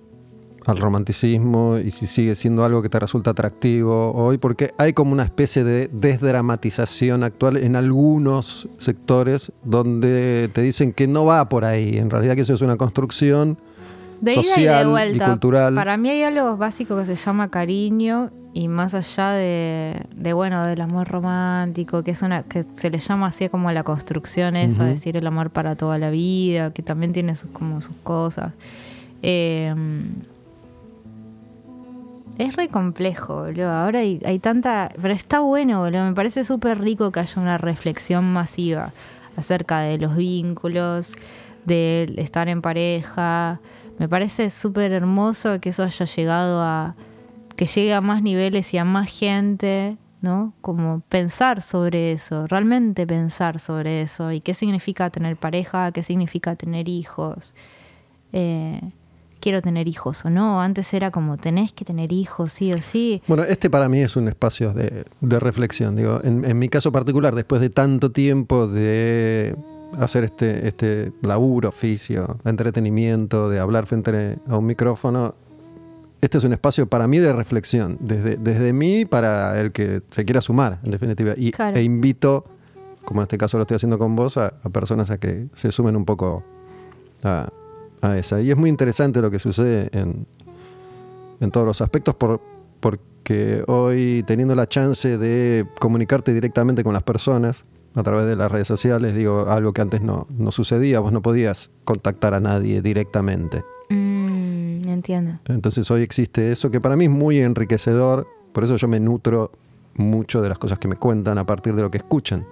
al romanticismo y si sigue siendo algo que te resulta atractivo hoy, porque hay como una especie de desdramatización actual en algunos sectores donde te dicen que no va por ahí, en realidad que eso es una construcción De ida y social de y vuelta. cultural. Para mí hay algo básico que se llama cariño y más allá de, de, bueno, del amor romántico, que es una que se le llama así como la construcción esa, decir el amor para toda la vida, que también tiene sus, como sus cosas. Eh, es re complejo, boludo. Ahora hay, hay tanta... Pero está bueno, boludo. Me parece súper rico que haya una reflexión masiva acerca de los vínculos, del estar en pareja. Me parece súper hermoso que eso haya llegado a... que llegue a más niveles y a más gente, ¿no? Como pensar sobre eso, realmente pensar sobre eso. Y qué significa tener pareja, qué significa tener hijos. Eh, quiero tener hijos o no. Antes era como tenés que tener hijos, sí o sí. Bueno, este para mí es un espacio de, de reflexión. Digo, en, en mi caso particular, después de tanto tiempo de hacer este, este laburo, oficio, entretenimiento, de hablar frente a un micrófono, este es un espacio para mí de reflexión, desde, desde mí para el que se quiera sumar, en definitiva. Y, Claro. E invito, como en este caso lo estoy haciendo con vos, a, a personas a que se sumen un poco a, a esa. Y es muy interesante lo que sucede en, en todos los aspectos por, porque hoy teniendo la chance de comunicarte directamente con las personas a través de las redes sociales, digo, algo que antes no, no sucedía, vos no podías contactar a nadie directamente. Mm, entiendo. Entonces hoy existe eso que para mí es muy enriquecedor, por eso yo me nutro mucho de las cosas que me cuentan a partir de lo que escuchan.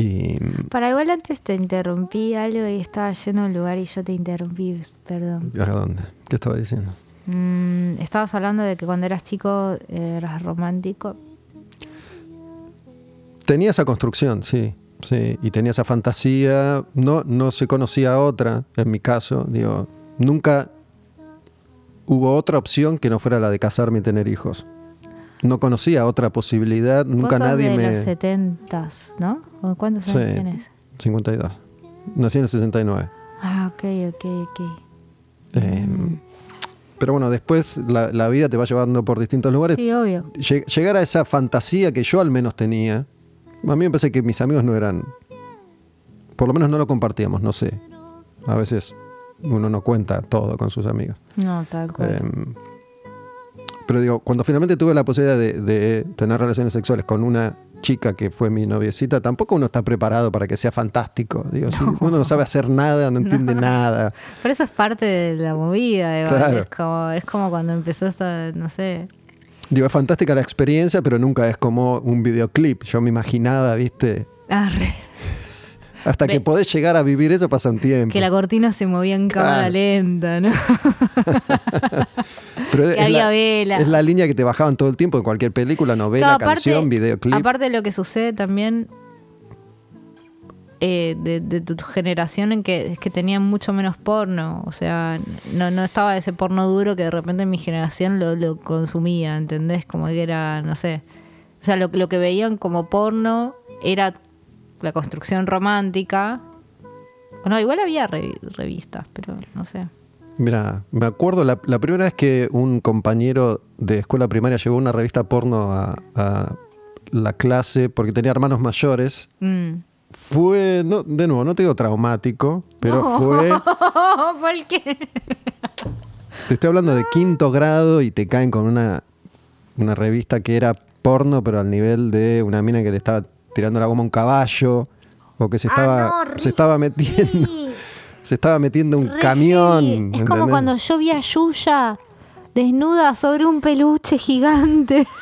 Y Para igual antes te interrumpí algo y estaba yendo a un lugar y yo te interrumpí, perdón. ¿a dónde? ¿Qué estaba diciendo? Mm, estabas hablando de que cuando eras chico eh, eras romántico. Tenía esa construcción, sí, sí, y tenía esa fantasía. No, no se conocía otra, en mi caso. Digo, nunca hubo otra opción que no fuera la de casarme y tener hijos. No conocía otra posibilidad, nunca Vos sos nadie de me. los setentas, ¿no? ¿O ¿Cuántos años Sí. tienes? 52. Nací en el 69. Ah, ok, ok, ok. Eh, pero bueno, después la, la vida te va llevando por distintos lugares. Sí, obvio. Lleg- llegar a esa fantasía que yo al menos tenía, a mí me parece que mis amigos no eran, por lo menos no lo compartíamos, no sé. A veces uno no cuenta todo con sus amigos. No, tal cual. Eh, pero digo, cuando finalmente tuve la posibilidad de, de tener relaciones sexuales con una chica que fue mi noviecita, tampoco uno está preparado para que sea fantástico. Digo, uno no sabe hacer nada, no entiende nada. Pero eso es parte de la movida. Claro. Es, como, es como cuando empezás a, no sé, Digo, es fantástica la experiencia, pero nunca es como un videoclip. Yo me imaginaba, viste, arre, hasta que podés llegar a vivir eso pasa un tiempo. que la cortina se movía en cámara lenta, ¿no? Pero que había la, velas. es la línea que te bajaban todo el tiempo en cualquier película, novela, Claro, aparte- canción, videoclip. Aparte de lo que sucede también eh, de, de tu generación en que es que tenían mucho menos porno. O sea, no, no estaba ese porno duro que de repente mi generación lo, lo consumía, ¿entendés? Como que era, no sé. O sea, lo, lo que veían como porno era la construcción romántica. O no, igual había revi- revistas, pero no sé. Mira, me acuerdo la, la primera vez que un compañero de escuela primaria llevó una revista porno a, a la clase porque tenía hermanos mayores. Mm. Fue, no, de nuevo, no te digo traumático, pero fue, ¿Por qué? te estoy hablando de quinto grado y te caen con una, una revista que era porno, pero al nivel de una mina que le estaba tirando la goma a un caballo o que se estaba, se estaba metiendo, se estaba metiendo un camión. Es como cuando yo vi a Yuya desnuda sobre un peluche gigante.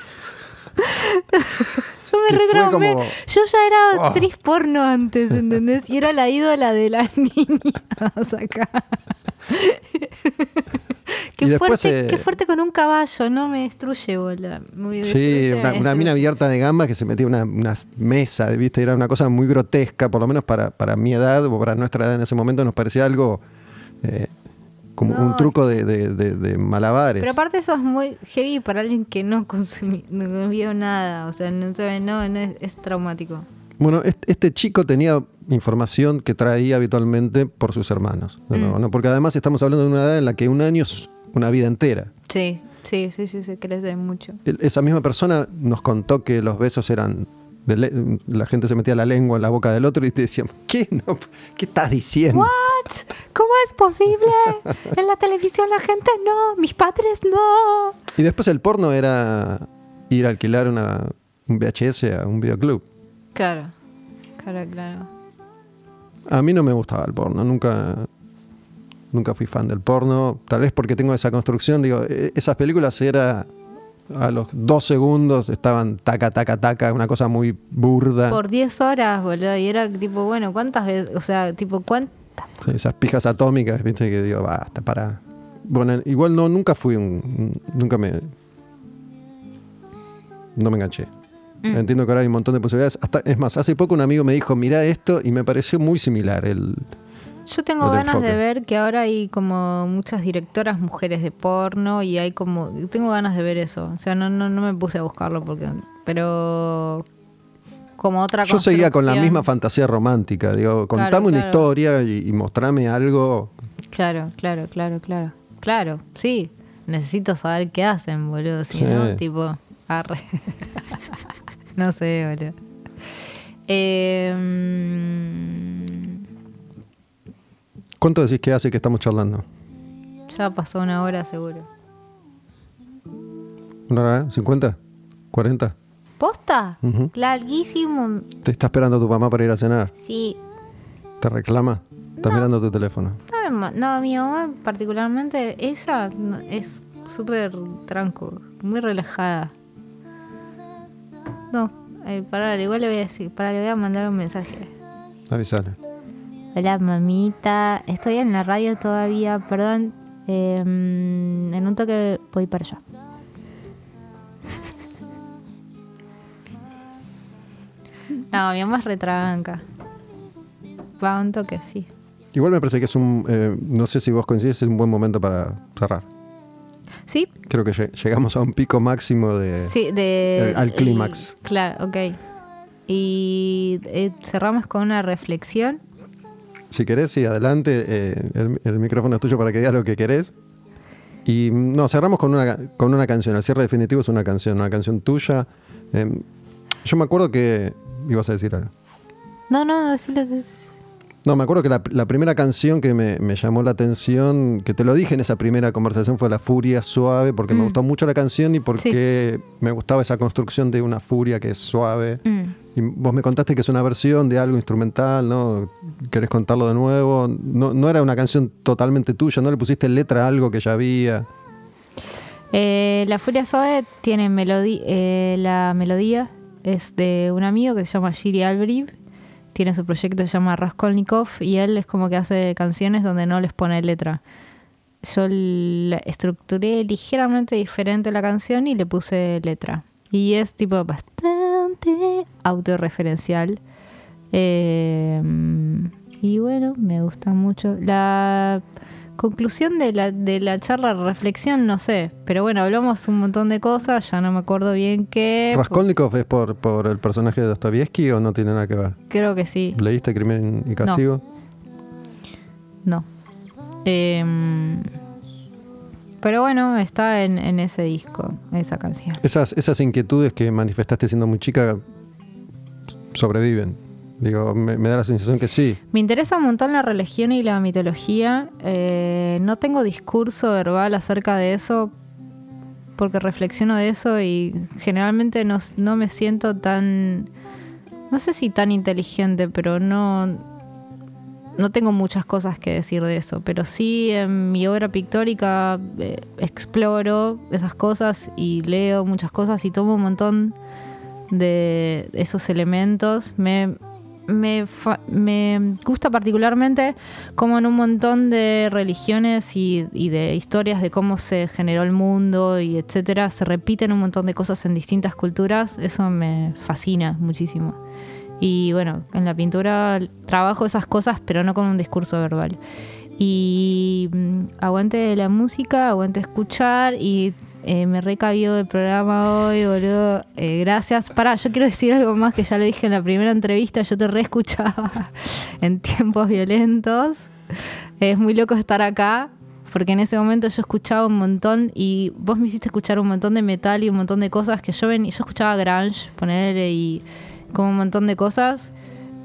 Yo me retraumé. como- Yo ya era Oh. actriz porno antes, ¿entendés? Y era la ídola de las niñas acá. Qué, después, fuerte, eh, qué fuerte con un caballo, no me destruye, bola. Muy Sí, una, una mina abierta de gamba que se metía una, una mesa, ¿viste? Era una cosa muy grotesca, por lo menos para, para mi edad o para nuestra edad en ese momento nos parecía algo eh, como No. un truco de, de- de- de malabares. Pero aparte eso es muy heavy para alguien que no consumió, no vio nada, o sea, no, sabe, no, no es, es traumático. Bueno, est- este chico tenía información que traía habitualmente por sus hermanos, Mm. ¿no? porque además estamos hablando de una edad en la que un año es una vida entera. Sí, sí, sí, sí, se crece mucho. Esa misma persona nos contó que los besos eran. la gente se metía la lengua en la boca del otro y te decían, ¿qué? No, ¿Qué estás diciendo? ¿What? ¿Cómo es posible? En la televisión la gente no, mis padres no. Y después el porno era ir a alquilar una, un VHS a un videoclub. Claro, claro, claro. A mí no me gustaba el porno, nunca, nunca fui fan del porno. Tal vez porque tengo esa construcción, digo, e- esas películas era a los dos segundos estaban taca, taca, taca, una cosa muy burda. Por 10 horas, boludo, y era tipo, bueno, ¿cuántas veces? O sea, tipo, ¿cuántas? Sí, esas pijas atómicas, viste, que digo, basta, para. Bueno, igual no, nunca fui un. un- Nunca me. No me enganché. Mm. Entiendo que ahora hay un montón de posibilidades. Hasta, es más, hace poco un amigo me dijo, mira esto, y me pareció muy similar. El, Yo tengo ganas enfoque. de ver que ahora hay como muchas directoras mujeres de porno y hay como... Tengo ganas de ver eso. O sea, no, no, no me puse a buscarlo porque... Pero... Como otra yo seguía con la misma fantasía romántica. Digo, contame Claro, una claro. historia y, y mostrame algo. Claro, claro, claro, claro. Claro, sí. Necesito saber qué hacen, boludo. Si Sí. no, tipo... Arre. no sé, boludo. Eh, ¿Cuánto decís que hace que estamos charlando? ya pasó una hora seguro. ¿Una hora? eh? ¿50? ¿40? ¿Posta? Ujú. Larguísimo. ¿Te está esperando tu mamá para ir a cenar? Sí. ¿Te reclama? Está mirando tu teléfono. No, No, mi mamá particularmente, ella no- es súper tranco, muy relajada. No, eh, pará, igual le voy a decir, pará, le voy a mandar un mensaje. Avisale. Hola mamita, estoy en la radio todavía, perdón. eh, en un toque voy para allá. No, mi mamá es retranca. Va un toque, sí. Igual me parece que es un. eh, no sé si vos coincides, es un buen momento para cerrar. Sí, Creo que lle- llegamos a un pico máximo de. Sí, de, el- al clímax. Claro, ok. Y eh, cerramos con una reflexión. Si querés, sí, adelante. eh, el, el micrófono es tuyo para que digas lo que querés. Y mm, no, cerramos con una, con una canción. El cierre definitivo es una canción, una canción tuya. Eh, yo me acuerdo que. ibas a decir algo. No, no, decilo. decilo. No, me acuerdo que la, la primera canción que me, me llamó la atención, que te lo dije en esa primera conversación, fue La Furia Suave, porque me Mm. gustó mucho la canción y porque me gustaba esa construcción de una furia que es suave. Mm. Y vos me contaste que es una versión de algo instrumental, ¿no? ¿Querés contarlo de nuevo? No, no era una canción totalmente tuya, ¿no le pusiste letra a algo que ya había? Eh, la Furia Suave tiene melodía. la melodía es de un amigo que se llama Shiri Albriv. Tiene su proyecto que se llama Raskolnikov y él es como que hace canciones donde no les pone letra. Yo la estructuré ligeramente diferente la canción y le puse letra. Y es tipo bastante autorreferencial. Eh, y bueno, me gusta mucho. La conclusión de la, de la charla, reflexión, no sé. Pero bueno, hablamos un montón de cosas, ya no me acuerdo bien qué. ¿Raskolnikov es por, por el personaje de Dostoevsky o no tiene nada que ver? Creo que sí. ¿Leíste Crimen y Castigo? No. Em, pero bueno, está en, en ese disco, esa canción. Esas, esas inquietudes que manifestaste siendo muy chica sobreviven. Digo, me, me da la sensación que sí. Me interesa un montón la religión y la mitología. Eh, no tengo discurso verbal acerca de eso porque reflexiono de eso y generalmente no, no me siento tan, no sé si tan inteligente, pero no, no tengo muchas cosas que decir de eso. Pero sí en mi obra pictórica eh, exploro esas cosas y leo muchas cosas y tomo un montón de esos elementos. Me, me, me gusta particularmente como en un montón de religiones y, y de historias de cómo se generó el mundo y etcétera, se repiten un montón de cosas en distintas culturas. Eso me fascina muchísimo. Y bueno, en la pintura trabajo esas cosas, pero no con un discurso verbal. Y mm, aguante la música, aguante escuchar y eh, me recabió el programa hoy, boludo. Eh, gracias. Pará, yo quiero decir algo más que ya lo dije en la primera entrevista. Yo te reescuchaba en tiempos violentos. Es muy loco estar acá. Porque en ese momento yo escuchaba un montón y vos me hiciste escuchar un montón de metal y un montón de cosas que yo ven, yo escuchaba grunge, ponerle y como un montón de cosas.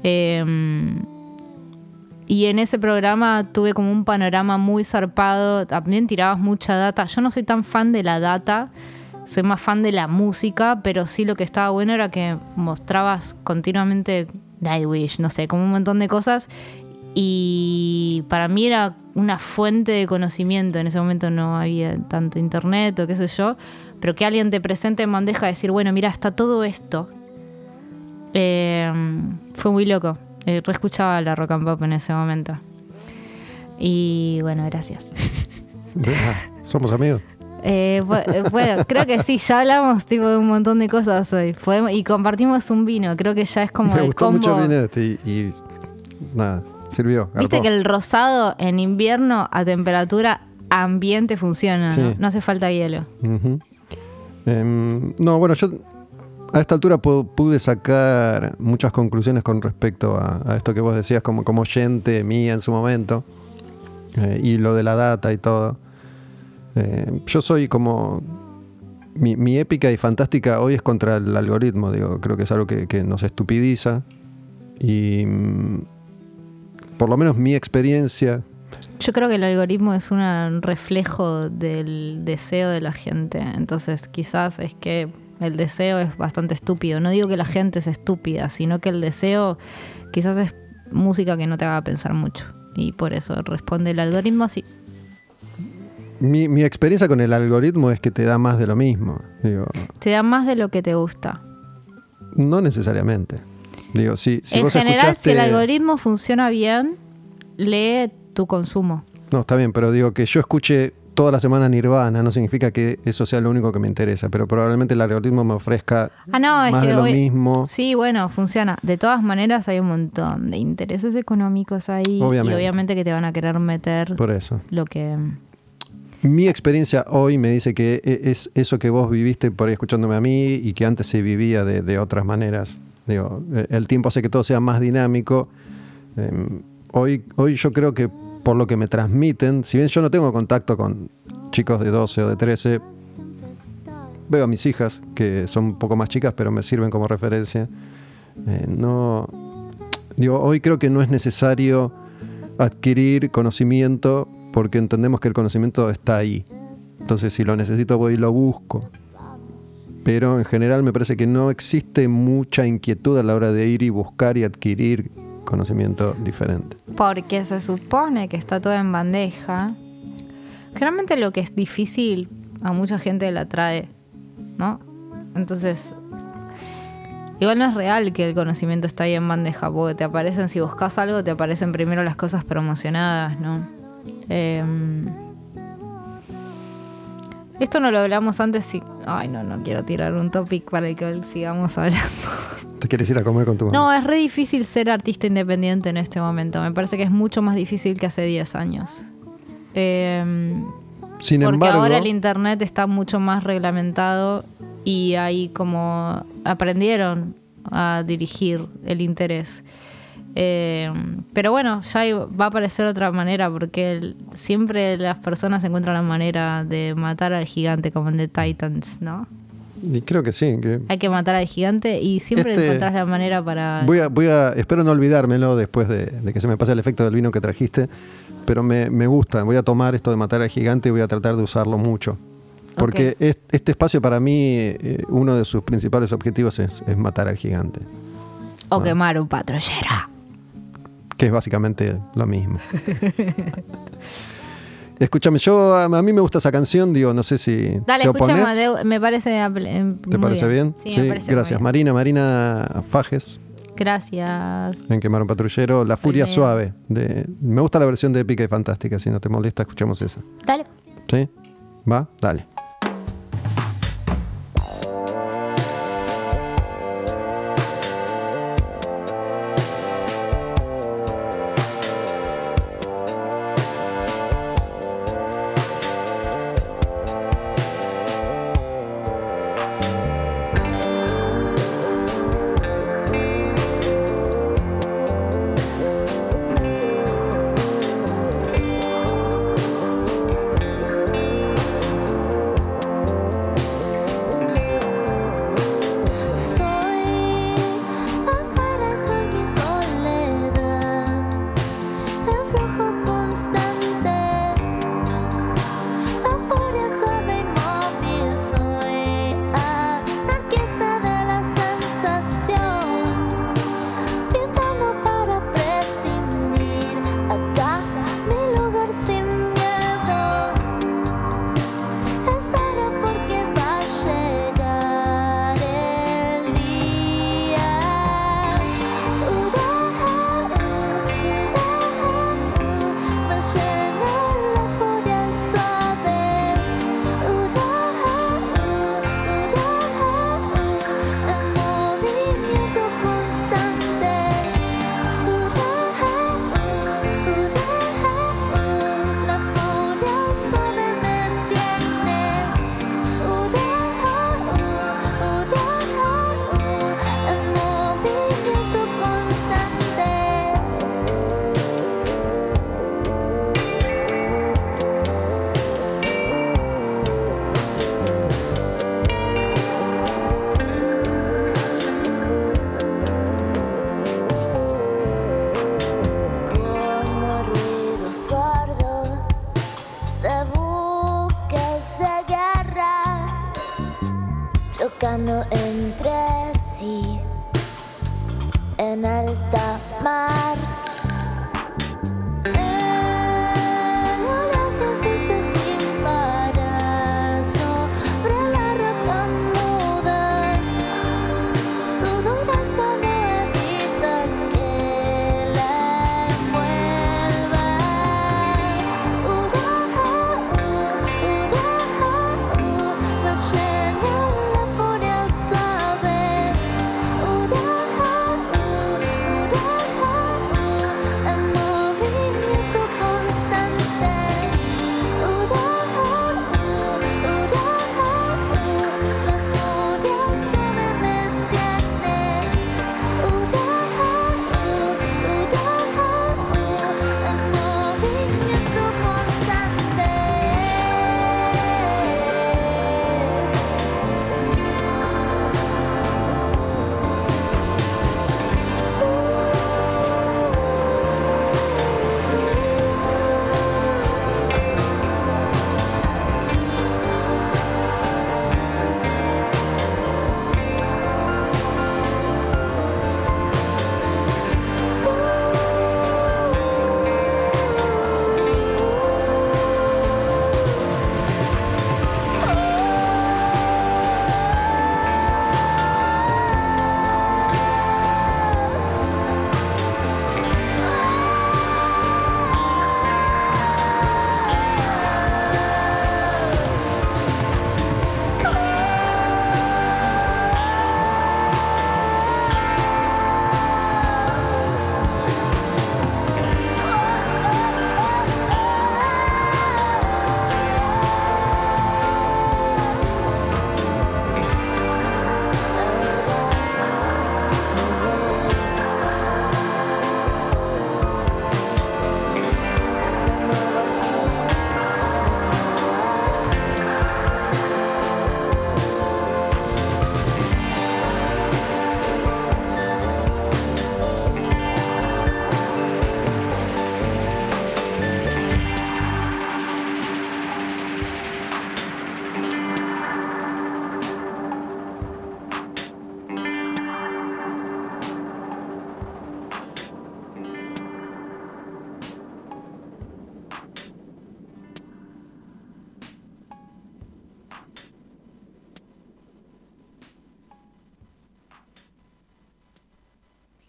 Em, y en ese programa tuve como un panorama muy zarpado. También tirabas mucha data. Yo no soy tan fan de la data, soy más fan de la música, pero sí lo que estaba bueno era que mostrabas continuamente Nightwish, no sé, como un montón de cosas. Y para mí era una fuente de conocimiento. En ese momento no había tanto internet o qué sé yo. Pero que alguien te presente en bandeja decir, bueno, mira, está todo esto. Eh, fue muy loco. Eh, reescuchaba la rock and pop en ese momento. Y bueno, gracias. Somos amigos. Eh, eh, bueno, creo que sí, ya hablamos tipo de un montón de cosas hoy. Podemos- y compartimos un vino, creo que ya es como Me el gustó combo. mucho el vino este y, y nada, sirvió. Viste que el rosado en invierno a temperatura ambiente funciona, ¿no? Sí. No hace falta hielo. Em, no, bueno, yo a esta altura pu- pude sacar muchas conclusiones con respecto a, esto que vos decías como, como oyente mía en su momento eh, y lo de la data y todo. Eh, yo soy como... Mi, épica y fantástica hoy es contra el algoritmo, digo, creo que es algo que, que nos estupidiza y mm, por lo menos mi experiencia Yo creo que el algoritmo es un reflejo del deseo de la gente. Entonces, quizás es que el deseo es bastante estúpido. No digo que la gente es estúpida, sino que el deseo quizás es música que no te haga pensar mucho. Y por eso responde el algoritmo así. Mi, mi experiencia con el algoritmo es que te da más de lo mismo. Digo, Te da más de lo que te gusta. no necesariamente. Digo, si, si en vos general, si el escuchaste- algoritmo funciona bien, lee tu consumo. No, está bien, pero digo que yo escuche toda la semana Nirvana no significa que eso sea lo único que me interesa, pero probablemente el algoritmo me ofrezca Ah, no, es más que de lo mismo. Sí, bueno, funciona. De todas maneras, hay un montón de intereses económicos ahí. Obviamente. Y obviamente que te van a querer meter Por eso. lo que. Mi experiencia hoy me dice que e- es eso que vos viviste por ahí escuchándome a mí y que antes se vivía de, de otras maneras. Digo, eh, el tiempo hace que todo sea más dinámico. Eh, hoy, hoy yo creo que por lo que me transmiten, si bien yo no tengo contacto con chicos de 12 o de 13, veo a mis hijas, que son un poco más chicas, pero me sirven como referencia. Eh, no, digo, hoy creo que no es necesario adquirir conocimiento porque entendemos que el conocimiento está ahí. Entonces, si lo necesito, voy y lo busco. Pero en general me parece que no existe mucha inquietud a la hora de ir y buscar y adquirir conocimiento diferente. Porque se supone que está todo en bandeja. Generalmente lo que es difícil a mucha gente la trae, ¿no? Entonces, igual no es real que el conocimiento está ahí en bandeja, porque te aparecen, si buscas algo, te aparecen primero las cosas promocionadas, ¿no? Em, esto no lo hablamos antes y... Ay, no, no quiero tirar un topic para el que sigamos hablando. ¿Te quieres ir a comer con tu mamá? No, es re difícil ser artista independiente en este momento. Me parece que es mucho más difícil que hace 10 años. Eh, Sin porque embargo, ahora el internet está mucho más reglamentado y ahí como aprendieron a dirigir el interés. Eh, pero bueno, ya va a aparecer otra manera porque el- siempre las personas encuentran la manera de matar al gigante como en The Titans, ¿no? y creo que sí. que- Hay que matar al gigante y siempre Este- encontrás la manera para... Voy a, voy a, espero no olvidármelo después de, de que se me pase el efecto del vino que trajiste, pero me, me gusta. Voy a tomar esto de matar al gigante y voy a tratar de usarlo mucho. Porque este espacio para mí, eh, uno de sus principales objetivos es, es matar al gigante, O quemar un patrullero. Que es básicamente lo mismo. Escúchame, yo a, mí me gusta esa canción, digo, no sé si Dale, me parece. eh, ¿Te parece bien? Sí, me parece gracias. bien. Marina, Marina Fajes, Gracias. en Quemar un Patrullero, La Furia. Suave. De, me gusta la versión de Épica y Fantástica, si no te molesta, escuchamos esa. Dale. ¿Sí? ¿Va? Dale.